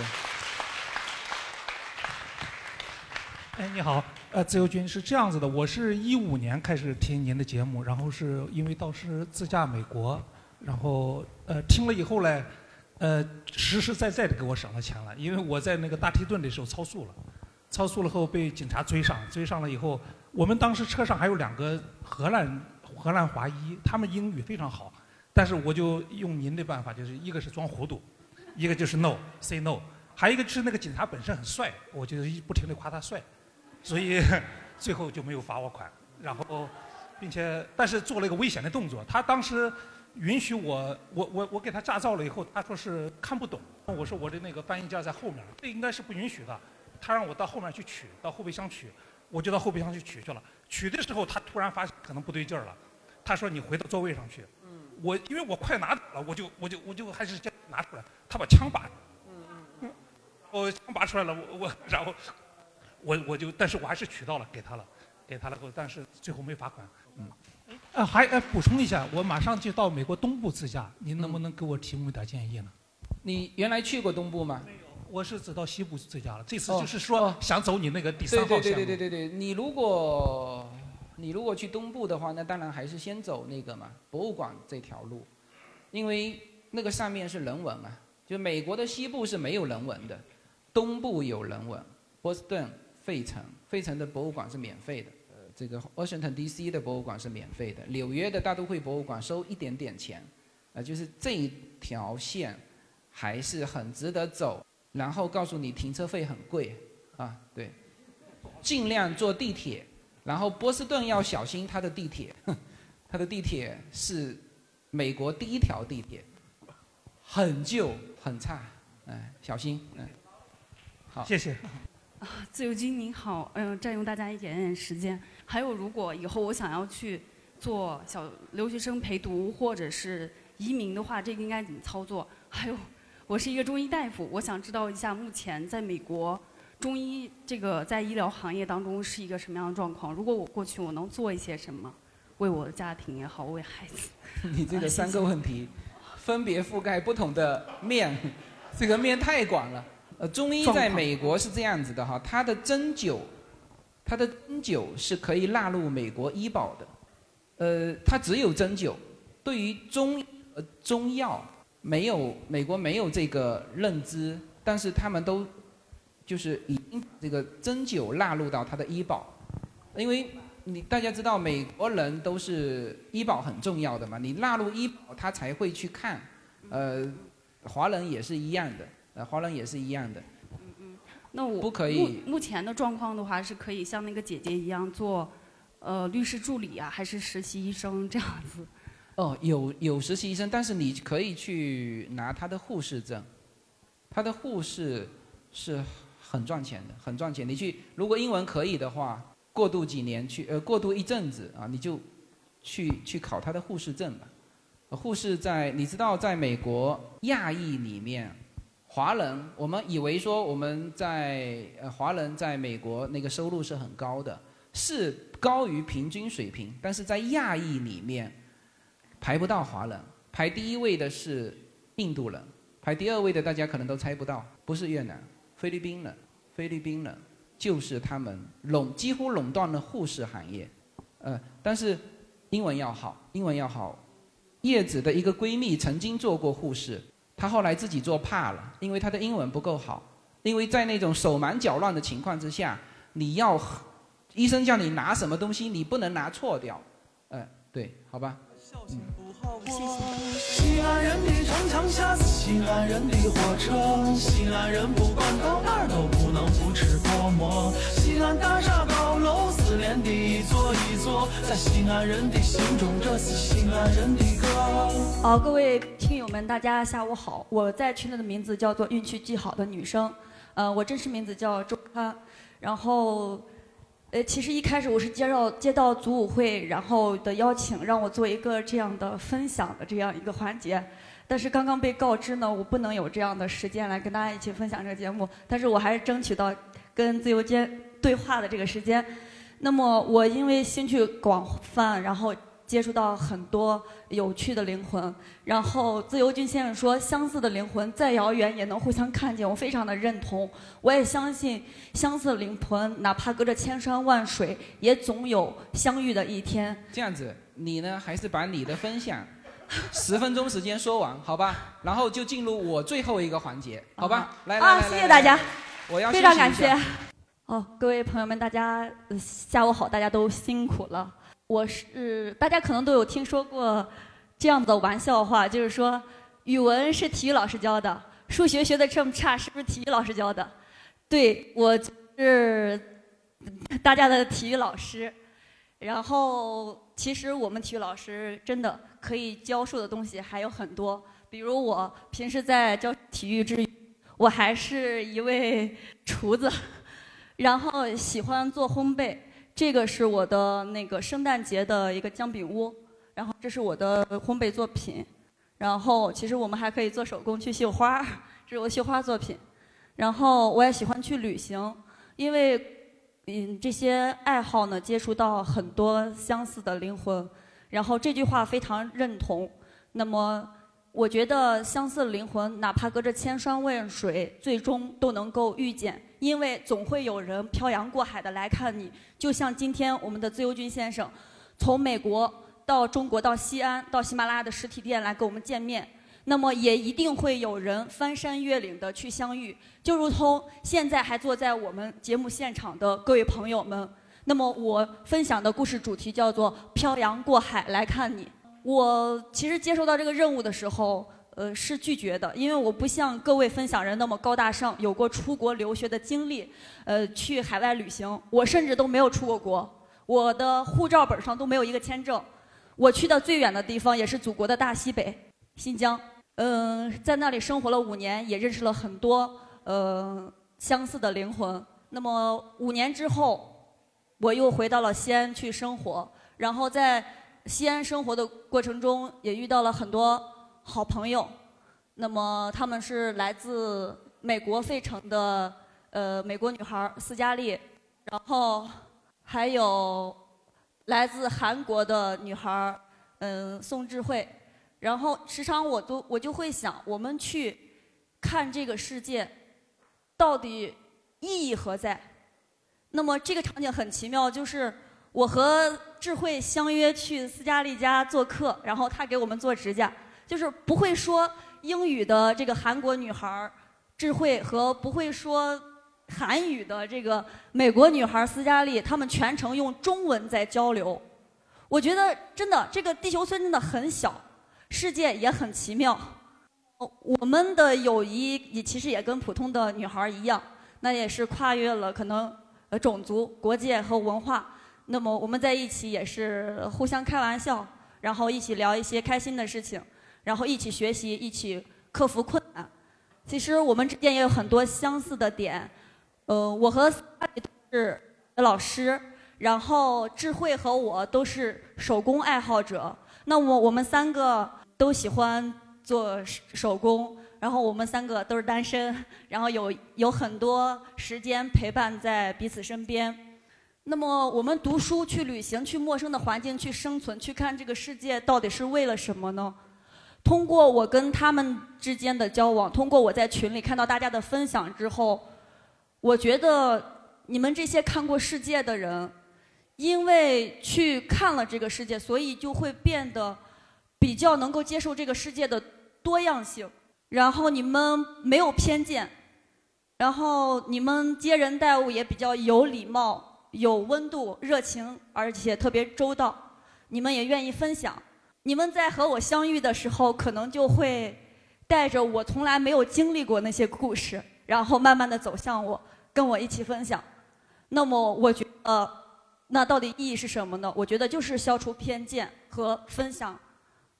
S13: 哎，你好，呃，自由军是这样子的，我是一五年开始听您的节目，然后是因为当时自驾美国，然后呃听了以后呢，呃实实在在的给我省了钱了，因为我在那个大提顿的时候超速了，超速了后被警察追上，追上了以后，我们当时车上还有两个荷兰。荷兰华裔，他们英语非常好，但是我就用您的办法，就是一个是装糊涂，一个就是 no say no，还有一个就是那个警察本身很帅，我就不停的夸他帅，所以 最后就没有罚我款，然后并且但是做了一个危险的动作，他当时允许我，我我我给他驾照了以后，他说是看不懂，我说我的那个翻译件在后面，这应该是不允许的，他让我到后面去取，到后备箱取，我就到后备箱去取去了，取的时候他突然发现可能不对劲儿了。他说：“你回到座位上去。”我因为我快拿走了，我就我就我就还是先拿出来。他把枪拔，我枪拔出来了，我我然后我我就，但是我还是取到了，给他了，给他了后，但是最后没罚款。嗯，呃，还呃补充一下，我马上就到美国东部自驾，您能不能给我提供一点建议呢？
S5: 你原来去过东部吗？
S13: 没有，我是只到西部自驾了。这次就是说想走你那个第三号线。
S5: 对对对对对对，你如果。你如果去东部的话，那当然还是先走那个嘛，博物馆这条路，因为那个上面是人文啊。就美国的西部是没有人文的，东部有人文。波士顿、费城，费城的博物馆是免费的。呃，这个 Washington D.C. 的博物馆是免费的。纽约的大都会博物馆收一点点钱，啊，就是这一条线还是很值得走。然后告诉你停车费很贵，啊，对，尽量坐地铁。然后波士顿要小心它的地铁，它的地铁是美国第一条地铁，很旧很差，哎，小心，嗯，好，
S13: 谢谢。
S14: 啊，自由军您好，嗯，占用大家一点点时间。还有，如果以后我想要去做小留学生陪读或者是移民的话，这个应该怎么操作？还有，我是一个中医大夫，我想知道一下目前在美国。中医这个在医疗行业当中是一个什么样的状况？如果我过去，我能做一些什么，为我的家庭也好，为孩子。
S5: 你这个三个问题，分别覆盖不同的面，这个面太广了。呃，中医在美国是这样子的哈，它的针灸，它的针灸是可以纳入美国医保的。呃，它只有针灸，对于中呃中药没有美国没有这个认知，但是他们都。就是已经这个针灸纳入到他的医保，因为你大家知道美国人都是医保很重要的嘛，你纳入医保他才会去看，呃，华人也是一样的，呃，华人也是一样的。
S14: 嗯嗯那我
S5: 不可以
S14: 目目前的状况的话，是可以像那个姐姐一样做，呃，律师助理啊，还是实习医生这样子？
S5: 哦，有有实习医生，但是你可以去拿他的护士证，他的护士是很赚钱的，很赚钱。你去如果英文可以的话，过渡几年去呃过渡一阵子啊，你就去去考他的护士证吧。呃护士在你知道在美国亚裔里面，华人我们以为说我们在呃华人在美国那个收入是很高的，是高于平均水平，但是在亚裔里面。排不到华人，排第一位的是印度人，排第二位的大家可能都猜不到，不是越南，菲律宾人，菲律宾人就是他们垄几乎垄断了护士行业，呃，但是英文要好，英文要好。叶子的一个闺蜜曾经做过护士，他后来自己做怕了，因为他的英文不够好，因为在那种手忙脚乱的情况之下，你要医生叫你拿什么东西，你不能拿错掉，呃，对，好吧。
S15: 西安人的城墙下是西安人的火车，西安人不管到哪儿都不能不吃泡馍。西安大厦高楼四连的一座一座，在西安人的心中，这是西安人的歌。
S16: 好，各位听友们，大家下午好。我在群里的名字叫做运气极好的女生，呃，我真实名字叫周刊，然后。呃，其实一开始我是接到接到组委会然后的邀请，让我做一个这样的分享的这样一个环节，但是刚刚被告知呢，我不能有这样的时间来跟大家一起分享这个节目，但是我还是争取到跟自由间对话的这个时间。那么我因为兴趣广泛，然后。接触到很多有趣的灵魂，然后自由军先生说，相似的灵魂再遥远也能互相看见，我非常的认同。我也相信，相似的灵魂哪怕隔着千山万水，也总有相遇的一天。
S5: 这样子，你呢还是把你的分享十分钟时间说完，好吧？然后就进入我最后一个环节，好吧？来来来，
S16: 谢谢大家，
S5: 我要
S16: 非常感谢。哦，各位朋友们，大家下午好，大家都辛苦了。我是大家可能都有听说过这样的玩笑话，就是说语文是体育老师教的，数学学的这么差，是不是体育老师教的？对，我是大家的体育老师。然后其实我们体育老师真的可以教授的东西还有很多，比如我平时在教体育之余，我还是一位厨子，然后喜欢做烘焙。这个是我的那个圣诞节的一个姜饼屋，然后这是我的烘焙作品，然后其实我们还可以做手工去绣花，这 是我绣花作品，然后我也喜欢去旅行，因为嗯这些爱好呢接触到很多相似的灵魂，然后这句话非常认同，那么。我觉得相似的灵魂，哪怕隔着千山万水，最终都能够遇见，因为总会有人漂洋过海的来看你。就像今天我们的自由军先生，从美国到中国到西安到喜马拉雅的实体店来跟我们见面，那么也一定会有人翻山越岭的去相遇。就如同现在还坐在我们节目现场的各位朋友们，那么我分享的故事主题叫做“漂洋过海来看你”。我其实接收到这个任务的时候，呃，是拒绝的，因为我不像各位分享人那么高大上，有过出国留学的经历，呃，去海外旅行，我甚至都没有出过国，我的护照本上都没有一个签证，我去的最远的地方也是祖国的大西北，新疆，嗯，在那里生活了五年，也认识了很多呃相似的灵魂。那么五年之后，我又回到了西安去生活，然后在。西安生活的过程中，也遇到了很多好朋友。那么他们是来自美国费城的呃美国女孩斯嘉丽，然后还有来自韩国的女孩嗯宋智慧。然后时常我都我就会想，我们去看这个世界，到底意义何在？那么这个场景很奇妙，就是我和。智慧相约去斯嘉丽家做客，然后她给我们做指甲，就是不会说英语的这个韩国女孩智慧和不会说韩语的这个美国女孩斯嘉丽，她们全程用中文在交流。我觉得真的，这个地球村真的很小，世界也很奇妙。我们的友谊也其实也跟普通的女孩一样，那也是跨越了可能呃种族、国界和文化。那么我们在一起也是互相开玩笑，然后一起聊一些开心的事情，然后一起学习，一起克服困难。其实我们之间也有很多相似的点。呃，我和阿里都是老师，然后智慧和我都是手工爱好者。那我我们三个都喜欢做手工，然后我们三个都是单身，然后有有很多时间陪伴在彼此身边。那么我们读书、去旅行、去陌生的环境、去生存、去看这个世界，到底是为了什么呢？通过我跟他们之间的交往，通过我在群里看到大家的分享之后。我觉得你们这些看过世界的人，因为去看了这个世界，所以就会变得比较能够接受这个世界的多样性。然后你们没有偏见，然后你们接人待物也比较有礼貌、有温度、热情，而且特别周到。你们也愿意分享。你们在和我相遇的时候，可能就会带着我从来没有经历过那些故事，然后慢慢的走向我。跟我一起分享，那么我觉得，那到底意义是什么呢？我觉得就是消除偏见和分享，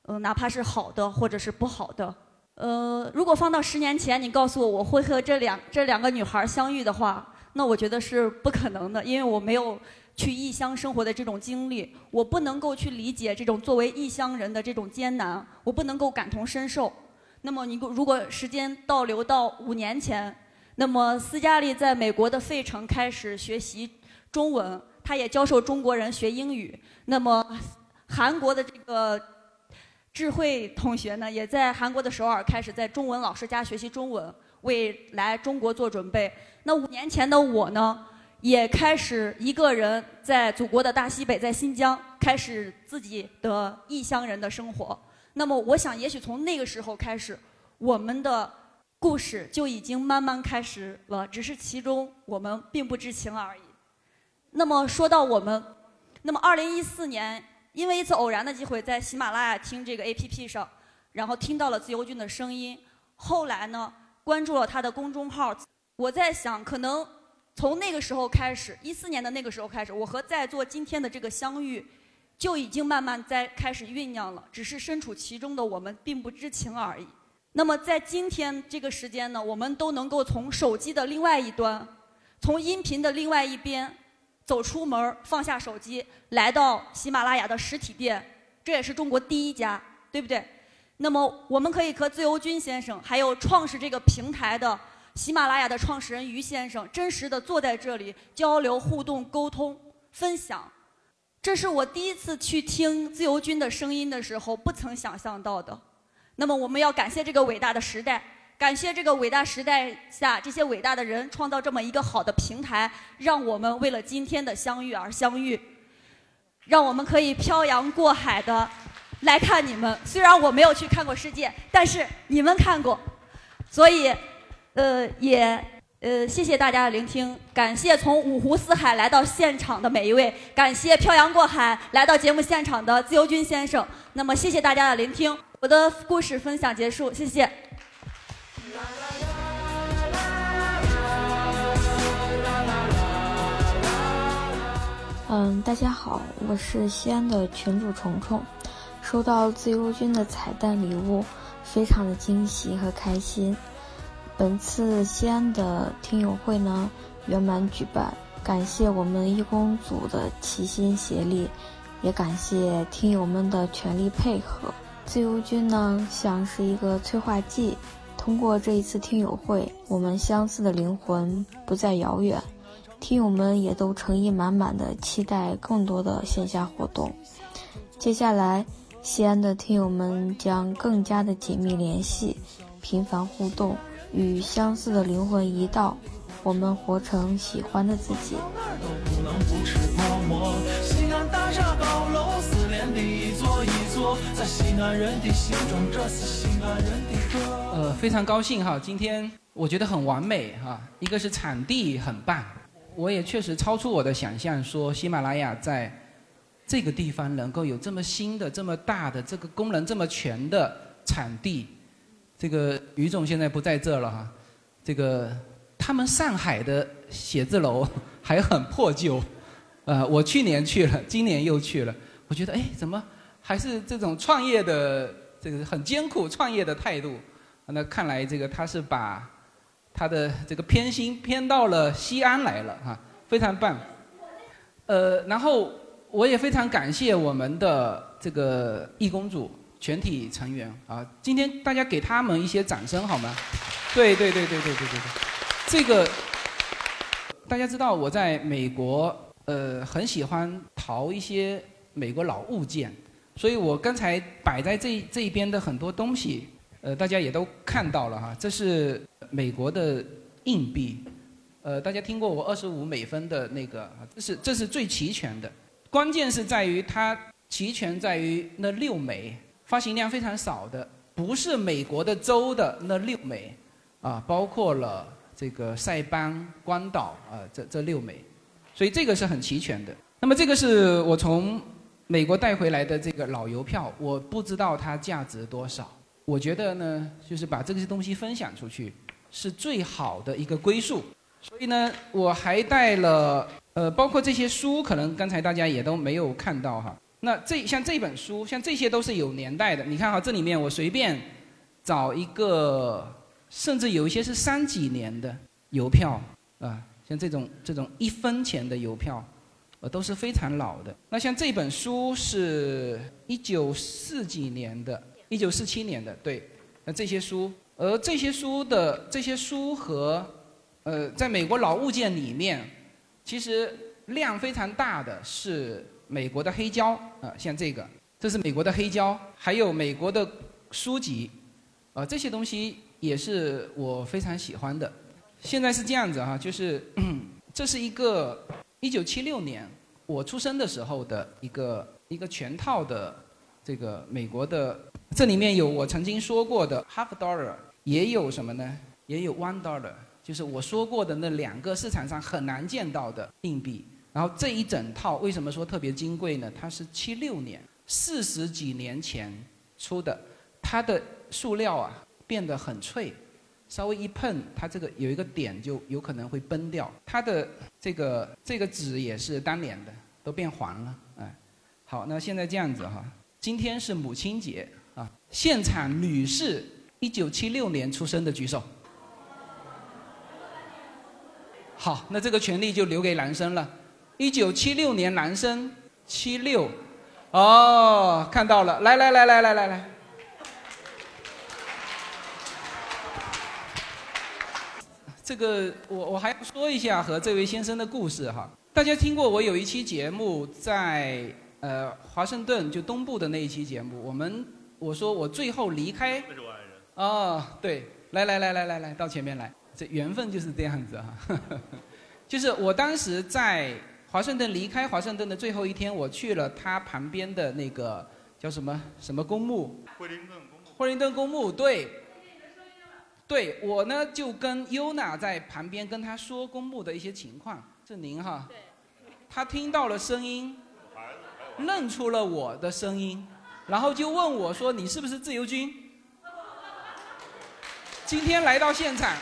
S16: 嗯，哪怕是好的或者是不好的。呃，如果放到十年前，你告诉我我会和这两这两个女孩相遇的话，那我觉得是不可能的，因为我没有去异乡生活的这种经历，我不能够去理解这种作为异乡人的这种艰难，我不能够感同身受。那么你如果时间倒流到五年前。那么，斯嘉丽在美国的费城开始学习中文，她也教授中国人学英语。那么，韩国的这个智慧同学呢，也在韩国的首尔开始在中文老师家学习中文，为来中国做准备。那五年前的我呢，也开始一个人在祖国的大西北，在新疆开始自己的异乡人的生活。那么，我想，也许从那个时候开始，我们的。故事就已经慢慢开始了，只是其中我们并不知情而已。那么说到我们，那么二零一四年，因为一次偶然的机会，在喜马拉雅听这个 APP 上，然后听到了自由军的声音。后来呢，关注了他的公众号。我在想，可能从那个时候开始，一四年的那个时候开始，我和在座今天的这个相遇，就已经慢慢在开始酝酿了。只是身处其中的我们并不知情而已。那么在今天这个时间呢，我们都能够从手机的另外一端，从音频的另外一边，走出门放下手机，来到喜马拉雅的实体店，这也是中国第一家，对不对？那么我们可以和自由军先生，还有创始这个平台的喜马拉雅的创始人于先生，真实的坐在这里交流、互动、沟通、分享。这是我第一次去听自由军的声音的时候，不曾想象到的。那么我们要感谢这个伟大的时代，感谢这个伟大时代下这些伟大的人创造这么一个好的平台，让我们为了今天的相遇而相遇，让我们可以漂洋过海的来看你们。虽然我没有去看过世界，但是你们看过，所以，呃，也呃谢谢大家的聆听，感谢从五湖四海来到现场的每一位，感谢漂洋过海来到节目现场的自由军先生。那么谢谢大家的聆听。我的故事分享结束，谢谢。
S17: 嗯，大家好，我是西安的群主虫虫，收到自由军的彩蛋礼物，非常的惊喜和开心。本次西安的听友会呢圆满举办，感谢我们义工组的齐心协力，也感谢听友们的全力配合。自由军呢，像是一个催化剂。通过这一次听友会，我们相似的灵魂不再遥远。听友们也都诚意满满的期待更多的线下活动。接下来，西安的听友们将更加的紧密联系，频繁互动，与相似的灵魂一道，我们活成喜欢的自己。
S5: 呃，非常高兴哈，今天我觉得很完美哈、一个是产地很棒，我也确实超出我的想象，说喜马拉雅在这个地方能够有这么新的、这么大的、这个功能这么全的产地。这个于总现在不在这了哈，这个他们上海的写字楼还很破旧，呃，我去年去了，今年又去了，我觉得哎，怎么还是这种创业的这个很艰苦创业的态度？那看来这个他是把他的这个偏心偏到了西安来了哈，非常棒。呃，然后我也非常感谢我们的这个易公主全体成员啊，今天大家给他们一些掌声好吗？对对对对对对对对，这个大家知道我在美国呃很喜欢淘一些美国老物件，所以我刚才摆在这这边的很多东西，呃大家也都看到了哈，这是美国的硬币，呃大家听过我二十五美分的那个，这是这是最齐全的，关键是在于它齐全在于那六枚，发行量非常少的，不是美国的州的那六枚，啊包括了。这个塞班、关岛啊，这这六枚，所以这个是很齐全的。那么这个是我从美国带回来的这个老邮票，我不知道它价值多少。我觉得呢，就是把这些东西分享出去是最好的一个归宿。所以呢，我还带了呃，包括这些书，可能刚才大家也都没有看到哈。那这像这本书，像这些都是有年代的。你看哈，这里面我随便找一个。甚至有一些是三几年的邮票啊，像这种这种一分钱的邮票，呃都是非常老的。那像这本书是一九四几年的，一九四七年的，对。那这些书，而这些书的这些书和呃，在美国老物件里面，其实量非常大的是美国的黑胶啊，像这个，这是美国的黑胶，还有美国的书籍，啊这些东西。也是我非常喜欢的。现在是这样子哈，就是 这是一个一九七六年我出生的时候的一个一个全套的这个美国的，这里面有我曾经说过的 half dollar，也有什么呢？也有 one dollar，就是我说过的那两个市场上很难见到的硬币。然后这一整套为什么说特别金贵呢？它是七六年四十几年前出的，它的塑料啊。变得很脆，稍微一碰，它这个有一个点就有可能会崩掉。它的这个这个纸也是单联的，都变黄了。哎，好，那现在这样子哈，今天是母亲节啊，现场女士一九七六年出生的举手。好，那这个权利就留给男生了。一九七六年男生七六，哦，看到了，来来来来来来来。这个我我还要说一下和这位先生的故事哈。大家听过我有一期节目在呃华盛顿就东部的那一期节目，我们我说我最后离开。哦，对，来来来来来来到前面来，这缘分就是这样子哈。就是我当时在华盛顿离开华盛顿的最后一天，我去了他旁边的那个叫什么什么公墓。
S18: 惠灵顿公墓。
S5: 惠灵顿公墓，对。对我呢，就跟优娜在旁边跟他说公墓的一些情况。是您哈，他听到了声音，认出了我的声音，然后就问我说：“你是不是自由军？”今天来到现场。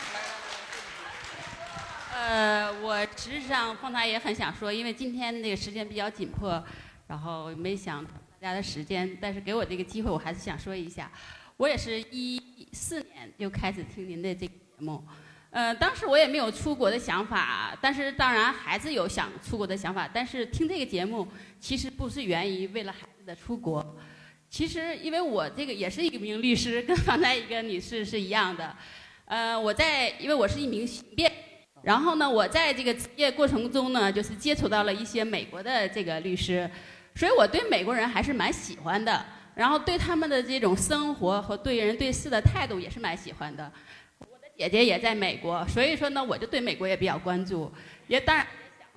S3: 呃，我实际上方才也很想说，因为今天那个时间比较紧迫，然后没想大家的时间，但是给我这个机会，我还是想说一下。我也是一四年就开始听您的这个节目，呃，当时我也没有出国的想法，但是当然孩子有想出国的想法，但是听这个节目其实不是源于为了孩子的出国，其实因为我这个也是一名律师，跟刚才一个女士是一样的，呃，我在因为我是一名刑辩，然后呢，我在这个职业过程中呢，就是接触到了一些美国的这个律师，所以我对美国人还是蛮喜欢的。然后对他们的这种生活和对人对事的态度也是蛮喜欢的。我的姐姐也在美国，所以说呢，我就对美国也比较关注。也当然，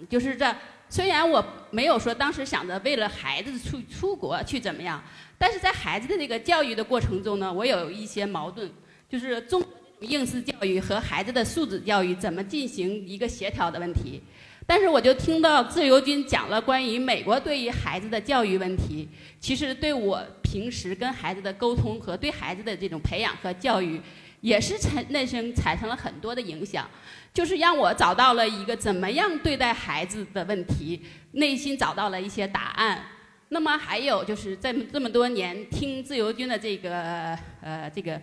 S3: 就是这虽然我没有说当时想着为了孩子出出国去怎么样，但是在孩子的这个教育的过程中呢，我有一些矛盾，就是中应试教育和孩子的素质教育怎么进行一个协调的问题。但是我就听到自由军讲了关于美国对于孩子的教育问题，其实对我平时跟孩子的沟通和对孩子的这种培养和教育，也是产内生产生了很多的影响，就是让我找到了一个怎么样对待孩子的问题，内心找到了一些答案。那么还有就是在这么多年听自由军的这个呃这个，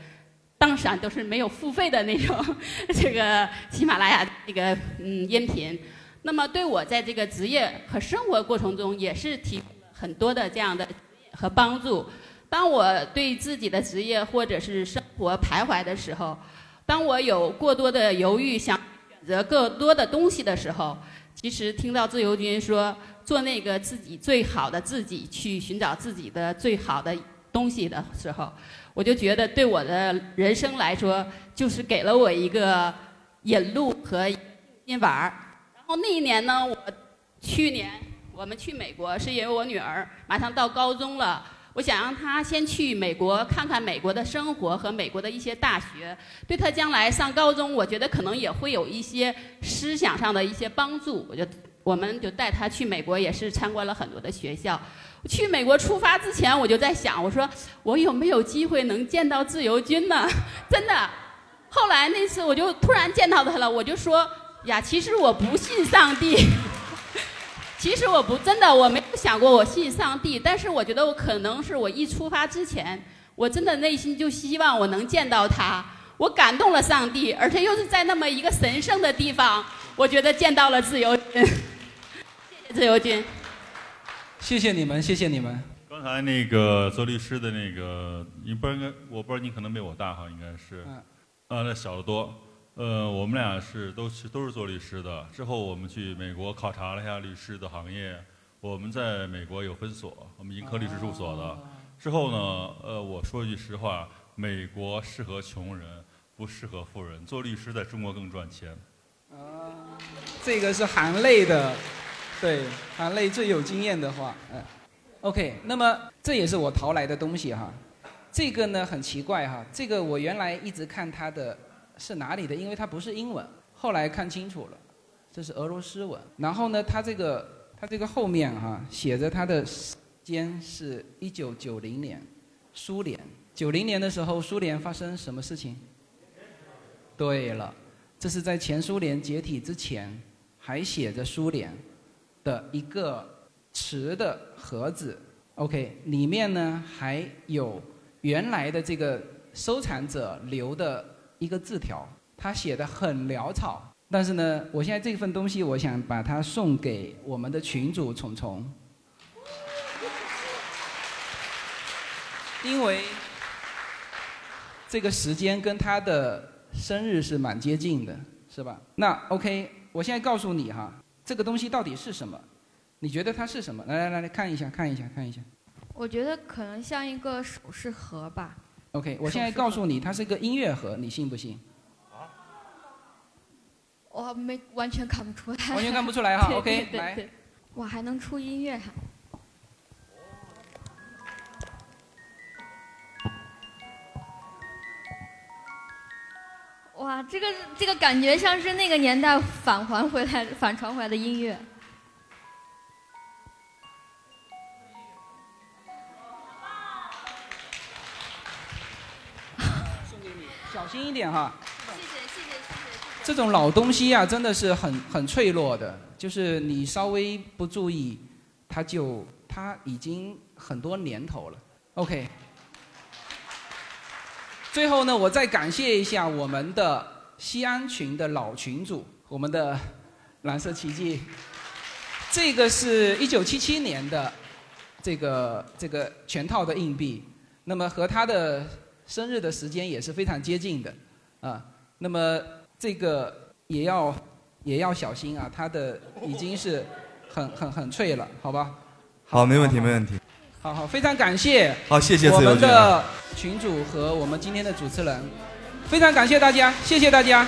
S3: 当然都是没有付费的那种 这个喜马拉雅这个嗯音频。那么对我在这个职业和生活过程中也是提供了很多的这样的和帮助。当我对自己的职业或者是生活徘徊的时候，当我有过多的犹豫，想选择更多的东西的时候，其实听到自由军说做那个自己最好的自己，去寻找自己的最好的东西的时候，我就觉得对我的人生来说，就是给了我一个引路和心丸儿。然后那一年呢，我去年我们去美国，是因为我女儿马上到高中了，我想让她先去美国看看美国的生活和美国的一些大学，对她将来上高中，我觉得可能也会有一些思想上的一些帮助。我就我们就带她去美国，也是参观了很多的学校。去美国出发之前，我就在想，我说我有没有机会能见到自由军呢？真的。后来那次我就突然见到他了，我就说。呀，其实我不信上帝。其实我不真的，我没有想过我信上帝，但是我觉得我可能是我一出发之前，我真的内心就希望我能见到他，我感动了上帝，而且又是在那么一个神圣的地方，我觉得见到了自由军。谢谢自由军。
S5: 谢谢你们，谢谢你们。
S19: 刚才那个做律师的那个，你不应该，我不知道你可能没我大哈，应该是，啊，那小得多。呃，我们俩是都是都是做律师的。之后我们去美国考察了一下律师的行业。我们在美国有分所，我们盈科律师事务所的。之后呢，呃，我说句实话，美国适合穷人，不适合富人。做律师在中国更赚钱。
S5: 啊，这个是含泪的，对，含泪最有经验的话，嗯。OK，那么这也是我淘来的东西哈。这个呢很奇怪哈，这个我原来一直看它的。是哪里的？因为它不是英文，后来看清楚了，这是俄罗斯文。然后呢，它这个它这个后面哈写着它的时间是一九九零年，苏联。九零年的时候，苏联发生什么事情？对了，这是在前苏联解体之前，还写着苏联的一个瓷的盒子。OK，里面呢还有原来的这个收藏者留的。一个字条，他写的很潦草，但是呢，我现在这份东西，我想把它送给我们的群主虫虫，因为这个时间跟他的生日是蛮接近的，是吧？那 OK，我现在告诉你哈，这个东西到底是什么？你觉得它是什么？来来来来看一下，看一下，看一下。
S20: 我觉得可能像一个首饰盒吧。
S5: OK，我现在告诉你，它是一个音乐盒，你信不信？
S20: 我没完全看不出来。
S5: 完全看不出来哈，OK，来。
S20: 我，还能出音乐哈！哇，这个这个感觉像是那个年代返还回来、反传回来的音乐。
S5: 送给你小心一点哈！
S20: 谢谢谢谢谢谢。
S5: 这种老东西呀，真的是很很脆弱的，就是你稍微不注意，它就它已经很多年头了。OK。最后呢，我再感谢一下我们的西安群的老群主，我们的蓝色奇迹。这个是一九七七年的这个这个全套的硬币，那么和他的。生日的时间也是非常接近的，啊，那么这个也要也要小心啊，它的已经是很很很脆了，好吧？
S1: 好，没问题，没问题。
S5: 好好，非常感谢，
S1: 好，谢谢
S5: 我们的群主和我们今天的主持人，非常感谢大家，谢谢大家。